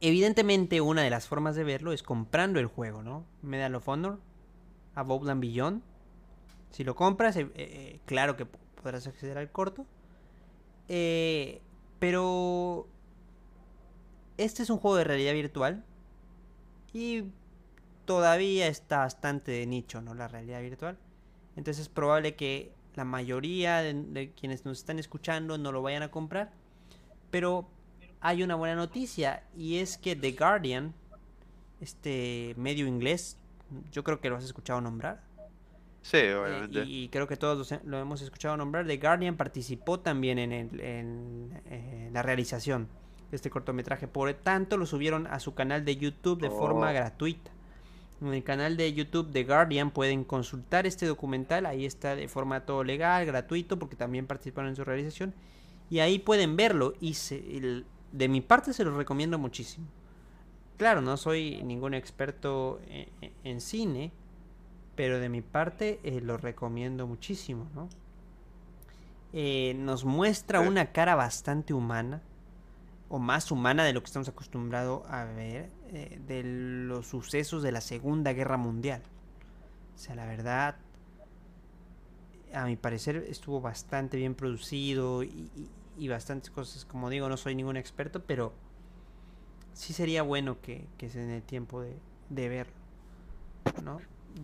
evidentemente una de las formas de verlo es comprando el juego, ¿no? Medal of Honor, Above and Beyond. Si lo compras, eh, eh, eh, claro que podrás acceder al corto. Eh, pero este es un juego de realidad virtual y todavía está bastante de nicho, ¿no? La realidad virtual. Entonces es probable que la mayoría de, de quienes nos están escuchando no lo vayan a comprar. Pero hay una buena noticia y es que The Guardian, este medio inglés, yo creo que lo has escuchado nombrar. Sí, Eh, obviamente. y, y creo que todos lo hemos escuchado nombrar. The Guardian participó también en, el- en, eh, la realización este cortometraje. Por tanto, lo subieron a su canal de YouTube de forma Oh, gratuita. En el canal de YouTube The Guardian pueden consultar este documental. Ahí está de forma todo legal, gratuito, porque también participaron en su realización. Y ahí pueden verlo. Y se- el- de mi parte se los recomiendo muchísimo. Claro, no soy ningún experto en, en cine, pero de mi parte eh, lo recomiendo muchísimo, ¿no? eh, nos muestra Sí. una cara bastante humana, o más humana de lo que estamos acostumbrados a ver, eh, de los sucesos de la Segunda Guerra Mundial. O sea, la verdad, a mi parecer estuvo bastante bien producido y, y- y bastantes cosas, como digo, no soy ningún experto, pero sí sería bueno que, que se den el tiempo de, de verlo, ¿no?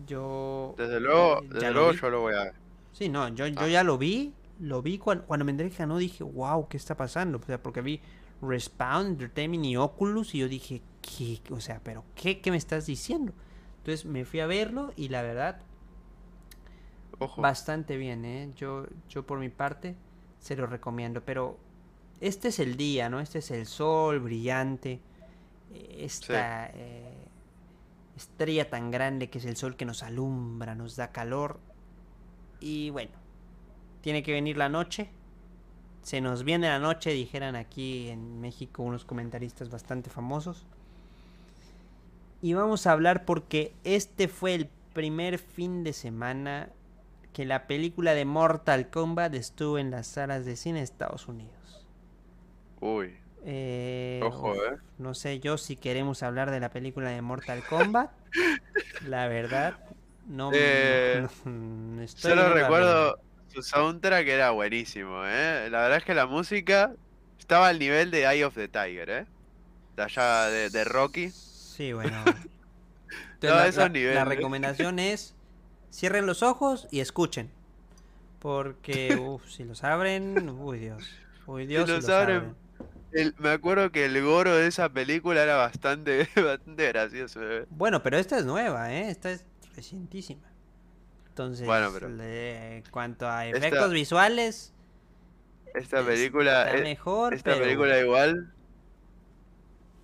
Yo... Desde luego, eh, desde lo luego yo lo voy a ver. Sí, no, yo, yo Ah. ya lo vi, lo vi cuando, cuando me enteré que ganó, dije, wow, ¿qué está pasando? O sea, porque vi Respawn, Entertainment y Oculus y yo dije, ¿qué? O sea, ¿pero qué? ¿Qué me estás diciendo? Entonces me fui a verlo y la verdad, Ojo. bastante bien, ¿eh? Yo, yo por mi parte se lo recomiendo, pero este es el día, ¿no? Este es el sol brillante, eh, esta eh, estrella tan grande que es el sol que nos alumbra, nos da calor y bueno, tiene que venir la noche. Se nos viene la noche, dijeran aquí en México unos comentaristas bastante famosos. Y vamos a hablar porque este fue el primer fin de semana que la película de Mortal Kombat estuvo en las salas de cine de Estados Unidos. Uy, Eh, ojo, eh. no sé yo si queremos hablar de la película de Mortal Kombat. la verdad, no, me- Eh, no estoy Solo recuerdo su soundtrack era buenísimo, ¿eh? La verdad es que la música estaba al nivel de Eye of the Tiger, ¿eh? De allá de, de Rocky. Sí, bueno. Entonces, la, esos la- la niveles. recomendación es cierren los ojos y escuchen. Porque, uff, si los abren, uy Dios. Uy Dios, si los los abren, abren. El- me acuerdo que el goro de esa película era bastante, bastante gracioso, ¿eh? Bueno, pero esta es nueva, ¿eh? Esta es recientísima. Entonces, Bueno, pero- le- en cuanto a Esta- efectos visuales, Esta película, está eh, mejor, esta pero... película igual,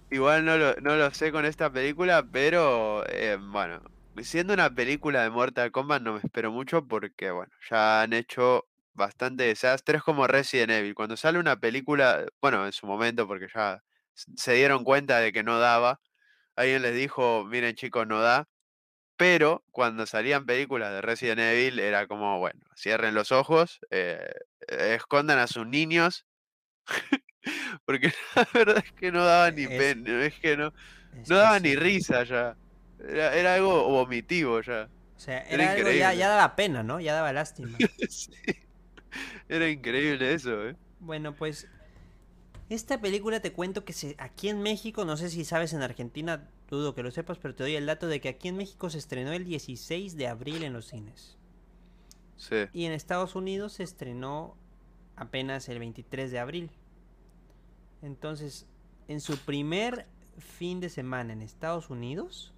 igual no lo, no lo sé con esta película, pero eh, bueno, siendo una película de Mortal Kombat no me espero mucho porque bueno, ya han hecho bastante desastres como Resident Evil. Cuando sale una película, bueno, en su momento porque ya se dieron cuenta de que no daba, alguien les dijo, miren chicos, no da. Pero cuando salían películas de Resident Evil era como, bueno, cierren los ojos, eh, eh, escondan a sus niños porque la verdad es que no daba ni Es- pena, es que no, es no que daba sí. ni risa ya. Era, era algo vomitivo ya. O sea, Era era algo ya, ya daba pena, ¿no? Ya daba lástima. Sí. Era increíble eso, ¿eh? Bueno, pues esta película te cuento que se, aquí en México, no sé si sabes en Argentina, dudo que lo sepas, pero te doy el dato de que aquí en México se estrenó el 16 de abril en los cines. Sí. Y en Estados Unidos se estrenó apenas el 23 de abril. Entonces, en su primer fin de semana en Estados Unidos,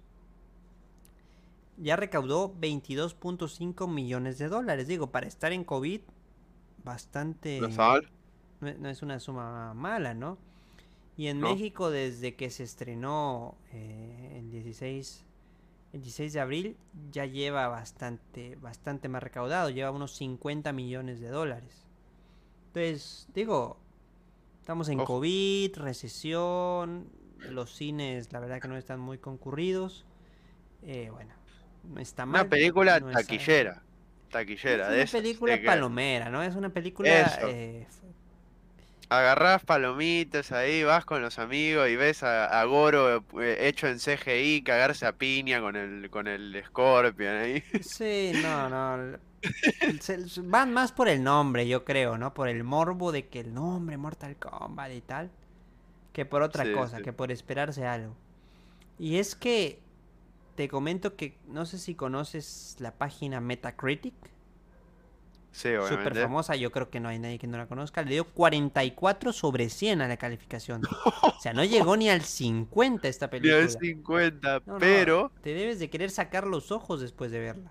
ya recaudó 22.5 millones de dólares. Digo, para estar en COVID, bastante... no, es- una suma mala, ¿no? Y en No. México, desde que se estrenó eh, el 16, el 16 de abril, ya lleva bastante, bastante más recaudado, lleva unos 50 millones de dólares. Entonces, digo, estamos en Ojo. COVID, recesión, los cines, la verdad que no están muy concurridos. Eh, bueno, no está mal. Una película no taquillera. Taquillera, Es de una esas, película de palomera, ¿no? Es una película eh, Agarrás palomitas ahí, vas con los amigos y ves a, a Goro eh, hecho en CGI cagarse a piña con el, con el Scorpion ahí. Sí, no, no. van más por el nombre, yo creo, ¿no? Por el morbo de que el nombre Mortal Kombat y tal. Que por otra Sí, cosa, sí. que por esperarse algo. Y es que te comento que no sé si conoces la página Metacritic. Sí, Súper famosa, yo creo que no hay nadie que no la conozca. Le dio 44 sobre 100 a la calificación. O sea, no llegó ni al 50 esta Ni película. al 50, No, no, pero, te debes de querer sacar los ojos después de verla.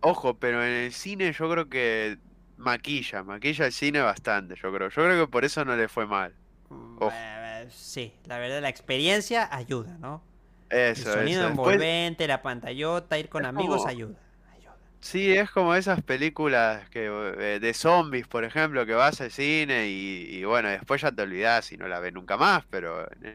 ojo, pero en el cine yo creo que maquilla, maquilla el cine bastante, yo creo. Yo creo que por eso no le fue mal. Ojo. Eh, sí, la verdad, la experiencia ayuda, ¿no? El Eso, sonido eso. Después, envolvente, la pantallota, ir con amigos como- ayuda. Sí, es como esas películas que eh, de zombies, por ejemplo, que vas al cine y, y bueno, después ya te olvidás y no la ves nunca más, pero en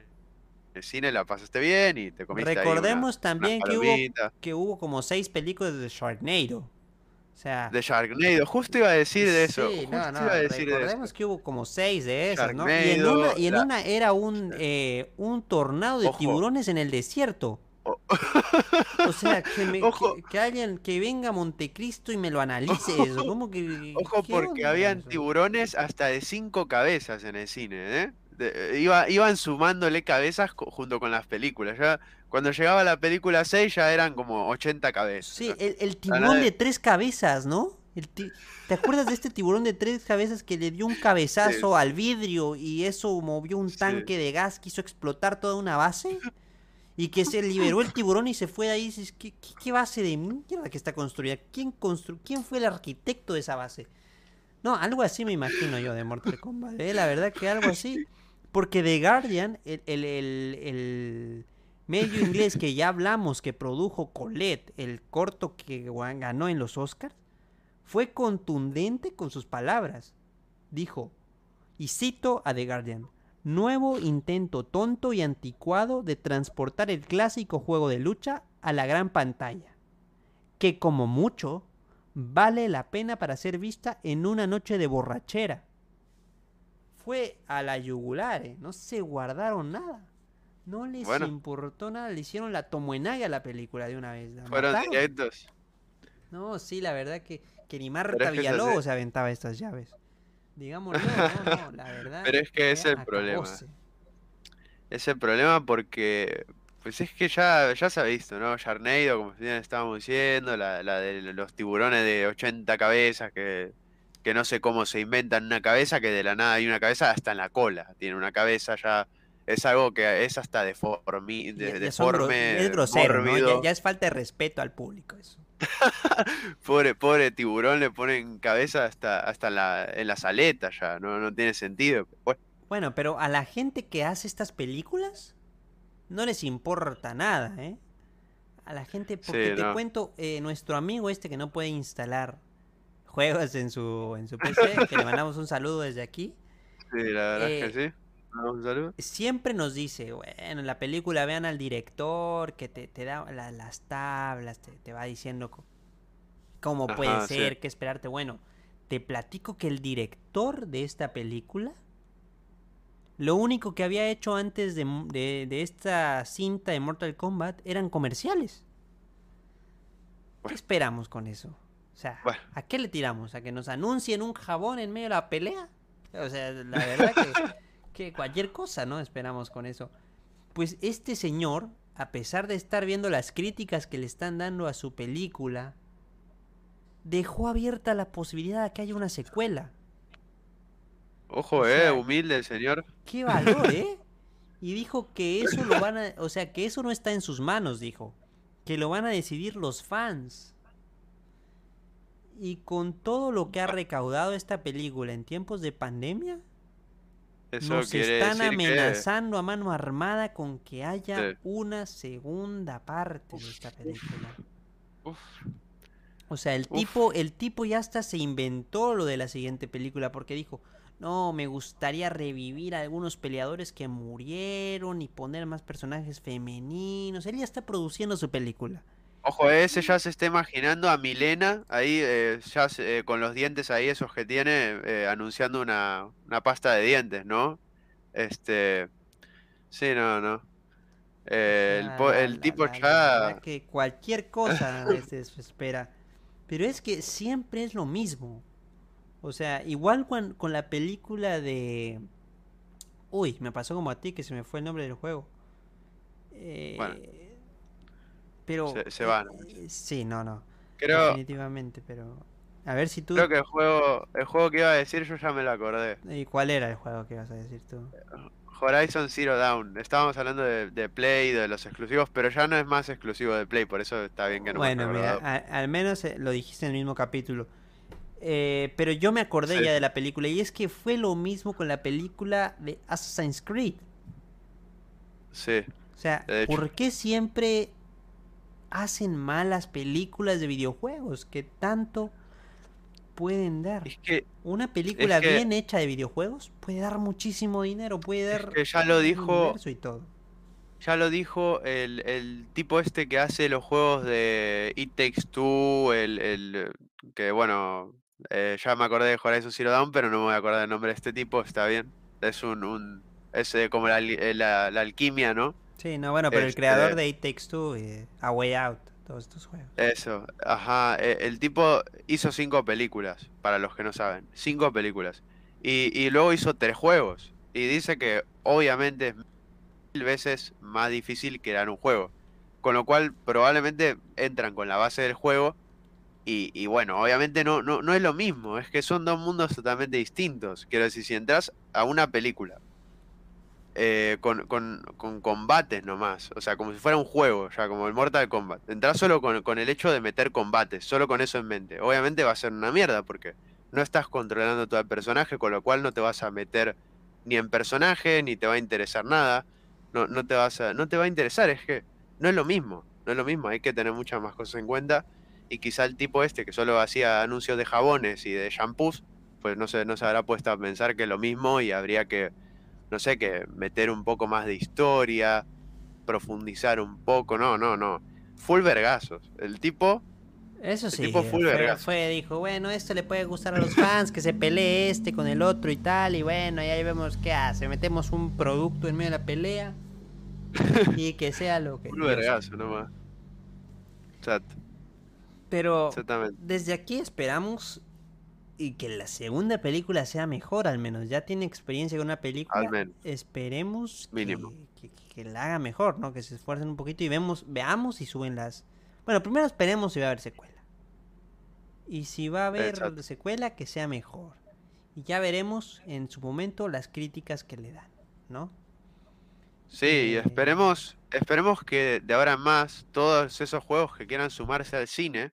el, cine la pasaste bien y te comiste ahí una- Recordemos también unas que hubo, que hubo como seis películas de Sharknado. O sea, De Sharknado, justo iba a decir de eso. Sí, justo no, no, iba a decir de eso. recordemos que hubo como seis de esas, ¿no? Y en una, y en la- una era un, eh, un tornado de Ojo. tiburones en el desierto. O- sea, que, me- Ojo. que, que alguien que venga a Montecristo y me lo analice eso. ¿Cómo que, Ojo porque habían eso? tiburones hasta de cinco cabezas en el cine, ¿eh? De- iba, iban sumándole cabezas co- junto con las películas. Ya cuando llegaba la película 6 ya eran como 80 cabezas. Sí, el, el tiburón de- de tres cabezas, ¿no? El ti- ¿Te acuerdas de este tiburón de tres cabezas que le dio un cabezazo al vidrio y eso movió un Sí. tanque de gas que hizo explotar toda una base? Y que se liberó el tiburón y se fue de ahí. Dices, ¿qué, qué, qué base de mierda que está construida? ¿Quién, constru ¿Quién fue el arquitecto de esa base? No, algo así me imagino yo de Mortal Kombat. ¿eh? La verdad que algo así. Porque The Guardian, el, el, el- el medio inglés que ya hablamos, que produjo Colette, el corto que ganó en los Oscars, fue contundente con sus palabras. Dijo, y cito a The Guardian, nuevo intento tonto y anticuado de transportar el clásico juego de lucha a la gran pantalla, que como mucho vale la pena para ser vista en una noche de borrachera. Fue a la yugular, ¿eh? no se guardaron nada. No les Bueno. importó nada, le hicieron la tomoenaga a la película de una vez. Fueron directos. No, sí, la verdad que, que ni Marta Villalobos así. se aventaba estas llaves. Digámoslo, no, no, la verdad. Pero es que es el problema. Es el problema porque, pues es que ya, ya se ha visto, ¿no? Sharknado, como estábamos diciendo, la, la de los tiburones de 80 cabezas que, que no sé cómo se inventan una cabeza, que de la nada hay una cabeza hasta en la cola. Tiene una cabeza ya, es algo que es hasta deformi, de- deforme, es grosero, ¿no? Ya, es falta de respeto al público eso. Pobre, pobre tiburón, le ponen cabeza hasta, hasta en la, en las aletas ya, no, no tiene sentido. Bueno, Bueno, pero a la gente que hace estas películas no les importa nada, ¿eh? A la gente, porque Sí, te no. cuento, eh, nuestro amigo este que no puede instalar juegos en su, en su PC, que le mandamos un saludo desde aquí, sí, la verdad Eh, es que sí. ¿Mandamos un saludo? siempre nos dice, bueno, en la película vean al director que te, te da la- las tablas, te, te va diciendo cómo puede Ajá, sí. ser, qué esperarte. Bueno, te platico que el director de esta película, lo único que había hecho antes de, de- de esta cinta de Mortal Kombat eran comerciales. ¿Qué esperamos con eso? O sea, Bueno. ¿a qué le tiramos? ¿A que nos anuncien un jabón en medio de la pelea? O sea, la verdad que, que cualquier cosa, ¿no? Esperamos con eso. Pues este señor, a pesar de estar viendo las críticas que le están dando a su película, dejó abierta la posibilidad de que haya una secuela. Ojo, o eh, humilde señor. ¡Qué valor, eh! Y dijo que eso lo van a... O sea, que eso no está en sus manos, dijo. Que lo van a decidir los fans. Y con todo lo que ha recaudado esta película en tiempos de pandemia, Eso nos están decir que... amenazando a mano armada con que haya Sí. una segunda parte de esta película. Uf, O sea, el tipo, el tipo ya hasta se inventó lo de la siguiente película porque dijo, no, me gustaría revivir a algunos peleadores que murieron y poner más personajes femeninos. Él ya está produciendo su película. Ojo, ese ya se está imaginando a Milena ahí, eh, ya eh, con los dientes ahí, esos que tiene, eh, anunciando una, una pasta de dientes, ¿no? Este. Sí, no, no. El, la- el la- tipo la- ya. que cualquier cosa se espera. Pero es que siempre es lo mismo. O sea, igual cuan- con la película de... Uy, me pasó como a ti que se me fue el nombre del juego. Eh, Bueno. Pero... Se- se van. eh, sí, no, no. Creo, Definitivamente, pero... A ver si tú... creo que el juego, el juego que iba a decir yo ya me lo acordé. ¿Y cuál era el juego que ibas a decir tú? Horizon Zero Dawn. Estábamos hablando de, de Play, de los exclusivos, pero ya no es más exclusivo de Play, por eso está bien que no me Bueno, mira, a- al menos eh, lo dijiste en el mismo capítulo. Eh, pero yo me acordé Sí. ya de la película y es que fue lo mismo con la película de Assassin's Creed. Sí. O sea. ¿por qué siempre hacen malas películas de videojuegos que tanto pueden dar? Es que, Una película que- bien hecha de videojuegos puede dar muchísimo dinero, puede es dar que ya lo dijo. universo y todo. ya lo dijo el, el tipo este que hace los juegos de It Takes Two, el, el que bueno, eh, ya me acordé de Horizon Zero Dawn, pero no me voy a acordar el nombre de este tipo, está bien. Es un, un es eh, como la- la alquimia, ¿no? Sí, no, bueno, pero el Este- creador de It Takes Two, y A Way Out, todos estos juegos. Eso, ajá. eh, El tipo hizo cinco películas, para los que no saben. Cinco películas. Y, y luego hizo tres juegos. Y dice que obviamente es mil veces más difícil crear un juego. Con lo cual probablemente entran con la base del juego. Y, y bueno, obviamente no, no, no es lo mismo. Es que son dos mundos totalmente distintos. Quiero decir, si entras a una película eh, con, con, con combates nomás. O sea, como si fuera un juego, ya como el Mortal Kombat. Entras solo con, con el hecho de meter combates, solo con eso en mente. Obviamente va a ser una mierda porque no estás controlando todo el personaje, con lo cual no te vas a meter ni en personaje, ni te va a interesar nada. No, no te vas a, no te va a interesar, es que no es lo mismo, no es lo mismo, hay que tener muchas más cosas en cuenta. Y quizá el tipo este que solo hacía anuncios de jabones y de shampoos, pues no se, no se habrá puesto a pensar que es lo mismo y habría que, no sé, que meter un poco más de historia, profundizar un poco, no, no, no. Full vergazos. El tipo, Eso sí, tipo full fue, dijo, bueno, esto le puede gustar a los fans, que se pelee este con el otro y tal, y bueno, y ahí vemos qué hace, metemos un producto en medio de la pelea y que sea lo que... full vergazo nomás. Exacto, Pero exactamente. desde aquí esperamos y que la segunda película sea mejor, al menos. Ya tiene experiencia con una película. Al menos. Esperemos Mínimo. Que, que- que la haga mejor, ¿no? Que se esfuercen un poquito y vemos, veamos si suben las. Bueno, primero esperemos si va a haber secuela. Y si va a haber Exacto. secuela, que sea mejor. Y ya veremos en su momento las críticas que le dan, ¿no? Sí, Eh, esperemos, esperemos que de ahora en más todos esos juegos que quieran sumarse al cine,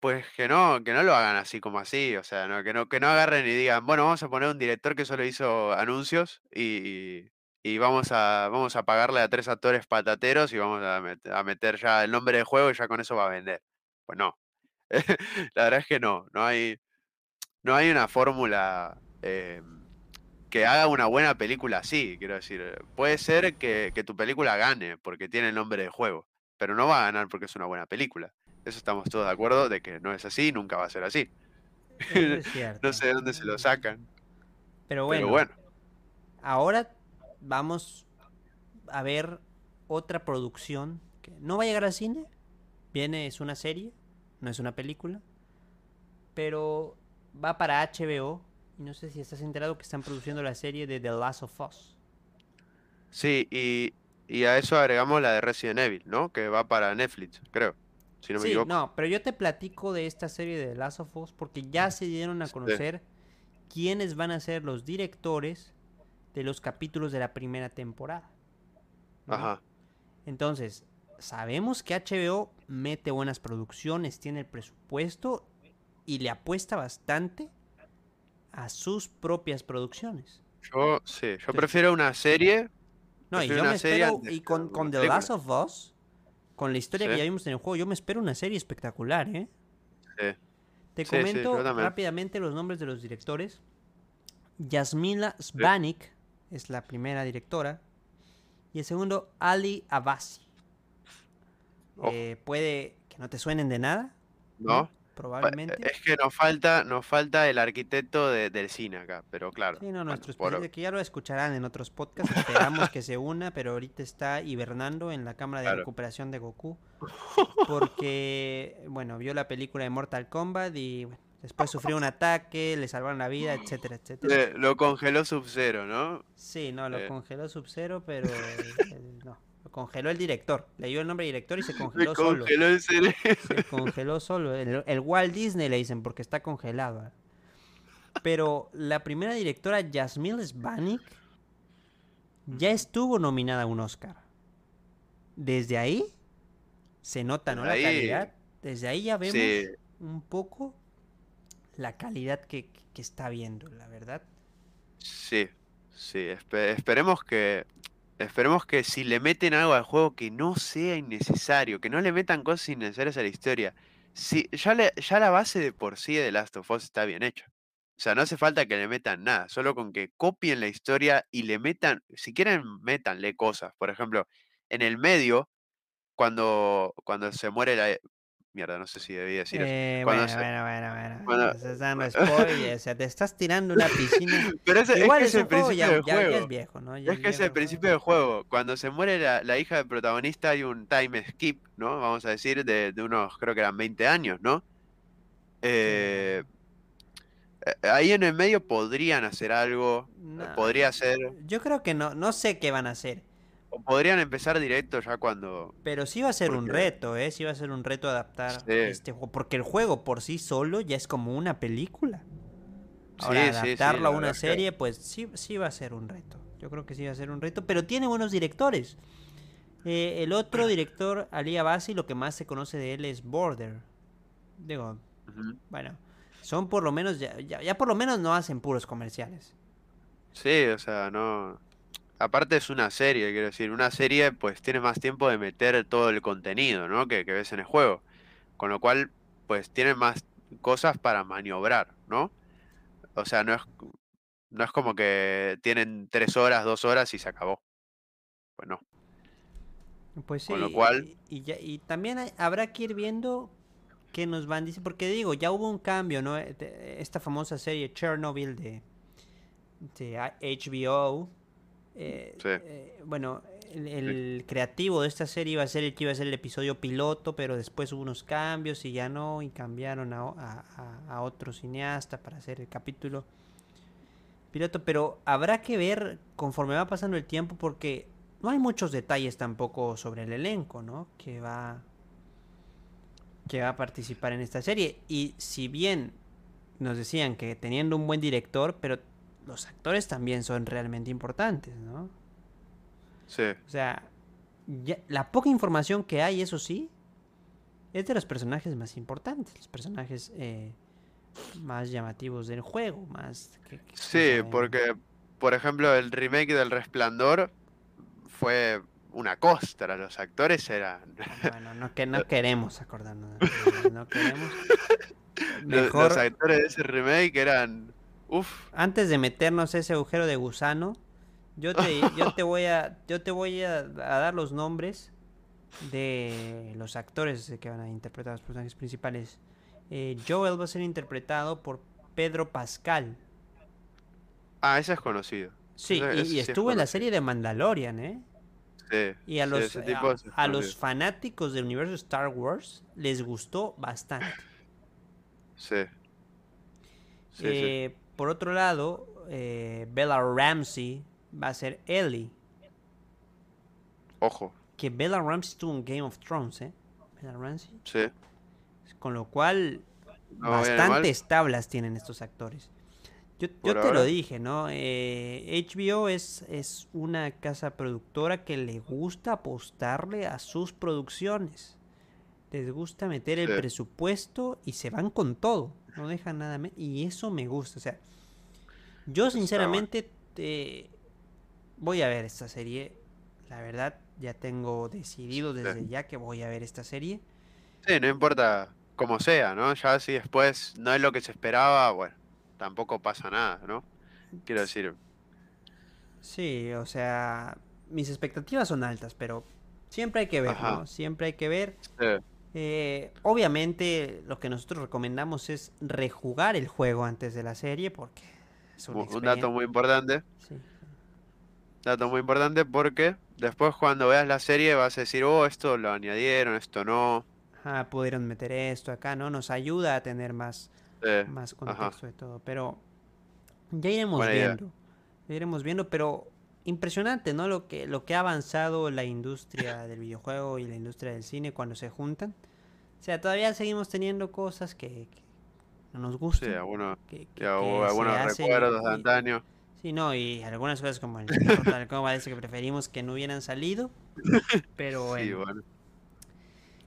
pues que no, que no lo hagan así como así, o sea, no, que no, que no agarren y digan, bueno, vamos a poner un director que solo hizo anuncios y, y- vamos a, vamos a pagarle a tres actores patateros y vamos a, a meter ya el nombre del juego y ya con eso va a vender. Pues no. La verdad es que no, no hay, no hay una fórmula eh, que haga una buena película así, quiero decir. Puede ser que, que tu película gane porque tiene el nombre de juego, pero no va a ganar porque es una buena película. Eso estamos todos de acuerdo de que no es así, nunca va a ser así. Es. No sé de dónde se lo sacan, Pero bueno, pero bueno. ahora vamos a ver otra producción que no va a llegar al cine. Viene, es una serie, no es una película. Pero va para HBO. Y no sé si estás enterado que están produciendo la serie de The Last of Us. Sí, y, y a eso agregamos la de Resident Evil, ¿no? Que va para Netflix, creo, si no me sí, equivoco. no, pero yo te platico de esta serie de The Last of Us porque ya se dieron a Sí. conocer quiénes van a ser los directores de los capítulos de la primera temporada. ¿no? Ajá. Entonces, sabemos que HBO mete buenas producciones, tiene el presupuesto y le apuesta bastante a sus propias producciones. Yo, sí, yo Entonces- prefiero una serie. No, y yo me espero, y con, con The. Last of Us, con la historia que ya vimos en el juego, yo me espero una serie espectacular, ¿eh? Sí. Te Sí, comento rápidamente los nombres de los directores. Yasmila Svanik es la primera directora. Y el segundo, Ali Abasi. Ojo. Eh, puede que no te suenen de nada, ¿No? Probablemente. Es que nos falta, nos falta el arquitecto de- del cine acá, pero claro. Sí, no, bueno, nuestro por- especialista, que ya lo escucharán en otros podcasts. Esperamos que se una, pero ahorita está hibernando en la cámara de Claro. recuperación de Goku. Porque, bueno, vio la película de Mortal Kombat y bueno, después sufrió un ataque, le salvaron la vida, etcétera, etcétera. Le- lo congeló Sub-Zero, ¿no? Sí, no, lo Eh. congeló Sub-Zero, pero el- no, lo congeló el director. Leyó el nombre director y se Le congeló solo. congeló el cerebro. Se congeló solo. El, el Walt Disney le dicen porque está congelado. Pero la primera directora, Yasmil Svanik, ya estuvo nominada a un Oscar. Desde ahí se nota, ¿no? La calidad. Desde ahí ya vemos Sí, un poco la calidad que, que está viendo, la verdad. sí, sí. espe- esperemos que. Esperemos que si le meten algo al juego que no sea innecesario, que no le metan cosas innecesarias a la historia. Si, ya, la base de por sí de Last of Us está bien hecha. O sea, no hace falta que le metan nada, solo con que copien la historia y le metan, si quieren, métanle cosas. Por ejemplo, en el medio, cuando, cuando se muere la... Mierda, no sé si debía decir eso. Eh, bueno, se- bueno, bueno, bueno. cuando- Estás dando spoilers, o sea, te estás tirando una piscina. Pero ese- Igual es que es el principio ya, del ya- ya juego. es viejo, ¿no? Ya Es que es el principio del juego. Cuando se muere la, la hija del protagonista hay un time skip, ¿no? Vamos a decir, de, de unos, creo que eran 20 años, ¿no? Eh, eh, ahí en el medio podrían hacer algo, No, podría ser, Yo creo que no, no sé qué van a hacer. O podrían empezar directo ya cuando... Pero sí va a ser un reto, ¿eh? Sí va a ser un reto adaptar Sí. este juego. Porque el juego por sí solo ya es como una película. Ahora, Sí, adaptarlo a una que- serie, pues sí, sí va a ser un reto. Yo creo que sí va a ser un reto. Pero tiene buenos directores. Eh, el otro director, Ali Abasi, lo que más se conoce de él es Border. Digo, bueno, son por lo menos, ya, ya, ya por lo menos no hacen puros comerciales. Sí, o sea, no... Aparte es una serie, quiero decir, una serie pues tiene más tiempo de meter todo el contenido, ¿no? Que, que ves en el juego. Con lo cual, pues tiene más cosas para maniobrar, ¿no? O sea, no es, no es como que tienen tres horas, dos horas y se acabó. Pues no. Pues sí, Con lo cual- y, y ya- y también hay- habrá que ir viendo qué nos van diciendo, porque digo, ya hubo un cambio, ¿no? De- Esta famosa serie Chernobyl de, de HBO, eh, Sí. eh, bueno, el, el creativo de esta serie iba a ser el que iba a ser el episodio piloto, pero después hubo unos cambios y ya no, y cambiaron a- a otro cineasta para hacer el capítulo piloto, pero habrá que ver conforme va pasando el tiempo porque no hay muchos detalles tampoco sobre el elenco, ¿no? Que va que va a participar en esta serie y si bien nos decían que teniendo un buen director, pero los actores también son realmente importantes, ¿no? Sí, O sea, ya- la poca información que hay, eso sí, es de los personajes más importantes, los personajes eh, más llamativos del juego, más... que- que- sí, que- porque, por ejemplo, el remake del Resplandor fue una costra. Los actores eran... Bueno, no, que no queremos acordarnos. No queremos. Los actores de ese remake eran... Uf, antes de meternos ese agujero de gusano, yo te, yo te voy a, yo te voy a, a dar los nombres de los actores que van a interpretar a los personajes principales. Eh, Joel va a ser interpretado por Pedro Pascal. Ah, ese es conocido. Sí, Ese- y, ese y sí es estuvo en la serie de Mandalorian, ¿eh? Sí, Y a sí, los, a- a, fanáticos del universo Star Wars les gustó bastante. Sí. Sí, sí. Eh, Por otro lado, eh, Bella Ramsey va a ser Ellie. Ojo, Que Bella Ramsey estuvo en Game of Thrones, ¿eh? Bella Ramsey. sí. Con lo cual, No bastantes tablas tienen estos actores. Yo, te lo dije, ¿no? Eh, HBO es, es una casa productora que le gusta apostarle a sus producciones. Les gusta meter el presupuesto y se van con todo. No dejan nada. Y eso me gusta. O sea, yo sinceramente te- voy a ver esta serie. La verdad, ya tengo decidido desde ya que voy a ver esta serie. Sí, no importa cómo sea, ¿no? Ya si después no es lo que se esperaba, bueno, tampoco pasa nada, ¿no? Quiero decir, Sí, o sea, mis expectativas son altas, pero siempre hay que ver, Ajá. ¿no? Siempre hay que ver. sí, Eh, obviamente, lo que nosotros recomendamos es rejugar el juego antes de la serie, porque es una un un dato muy importante, sí. dato muy importante porque después cuando veas la serie vas a decir, oh, esto lo añadieron, esto no. Ajá, pudieron meter esto acá, ¿no? Nos ayuda a tener más, más ajá. contexto de todo, pero ya iremos Buena idea. viendo. Ya iremos viendo, pero impresionante, ¿no? Lo que, lo que ha avanzado la industria del videojuego y la industria del cine cuando se juntan. O sea, todavía seguimos teniendo cosas que, que no nos Sí, gustan. algunos, que- que- algunos recuerdos de antaño. Sí, no, y algunas cosas como el Mortal Kombat que preferimos que no hubieran salido. Pero Sí, bueno. bueno.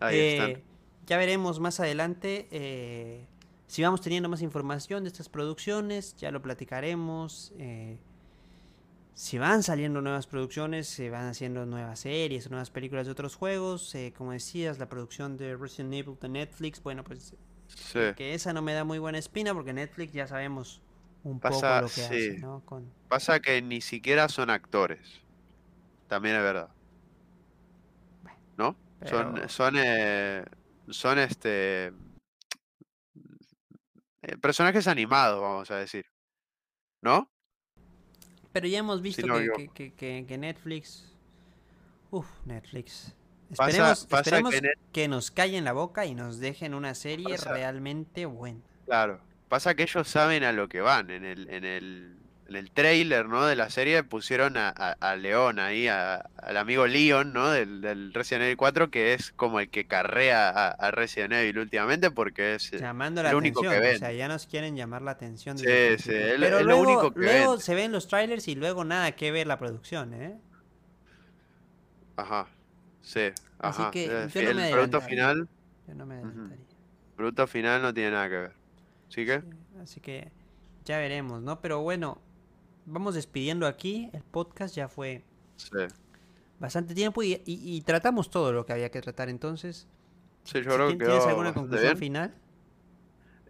Ahí Eh, están. ya veremos más adelante eh, si vamos teniendo más información de estas producciones, ya lo platicaremos. eh, si van saliendo nuevas producciones, se van haciendo nuevas series nuevas películas de otros juegos, eh, como decías, la producción de Resident Evil de Netflix, bueno, pues Sí, que esa no me da muy buena espina porque Netflix ya sabemos un Pasa, poco lo que sí. hace, ¿no? Con... Pasa que ni siquiera son actores. También es verdad. ¿No? Son, son, eh, son este eh, personajes animados, vamos a decir. ¿No? Pero ya hemos visto no que, que- que- que- que Netflix. Uf, Netflix. Esperemos, pasa esperemos que que, Net- nos callen la boca y nos dejen una serie Pasa- realmente buena. Claro. Pasa que ellos saben a lo que van. En el, en el, en el trailer, ¿no? De la serie pusieron a, a- a León ahí, a- al amigo Leon, ¿no? Del, del Resident Evil 4, que es como el que carrea a, a Resident Evil últimamente porque es... Llamando la lo único que atención. O ven. sea, ya nos quieren llamar la atención. Sí, el sí, Pero es lo luego, único que luego se ven los trailers y luego nada que ver la producción, ¿eh? Ajá. Sí, Así que El, yo no el me producto adelantaría. final, Yo no me producto final no tiene nada que ver. ¿Sí que? Sí, así que ya veremos, ¿no? Pero bueno, vamos despidiendo aquí. El podcast ya fue Sí. bastante tiempo y, y- y tratamos todo lo que había que tratar. Entonces, Sí, yo si creo que ¿tienes alguna conclusión bien. final?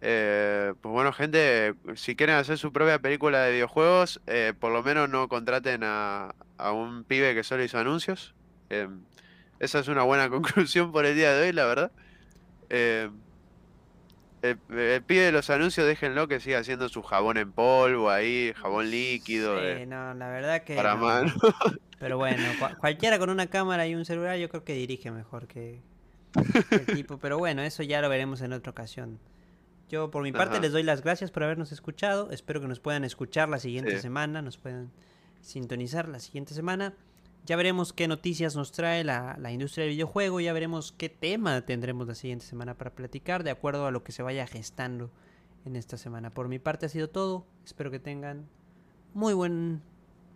Eh, pues bueno, gente, si quieren hacer su propia película de videojuegos, eh, por lo menos no contraten a, a un pibe que solo hizo anuncios. Eh, esa es una buena conclusión por el día de hoy, la verdad. Eh, el, el pibe de los anuncios, déjenlo que siga haciendo su jabón en polvo ahí, jabón líquido, Sí, eh, no, la verdad que para no. mano. Pero bueno, cua- cualquiera con una cámara y un celular yo creo que dirige mejor que que el tipo. Pero bueno, eso ya lo veremos en otra ocasión. Yo por mi parte Ajá. les doy las gracias por habernos escuchado. Espero que nos puedan escuchar la siguiente Sí. semana, nos puedan sintonizar la siguiente semana. Ya veremos qué noticias nos trae la, la industria del videojuego, ya veremos qué tema tendremos la siguiente semana para platicar de acuerdo a lo que se vaya gestando en esta semana. Por mi parte ha sido todo. Espero que tengan muy buen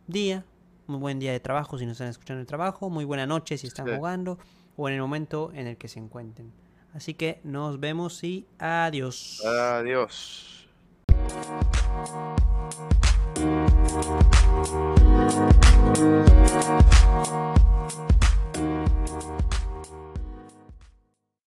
día, muy buen día de trabajo si nos están escuchando el trabajo, muy buena noche si están Sí. jugando o en el momento en el que se encuentren. Así que nos vemos y adiós. Adiós. We'll be right.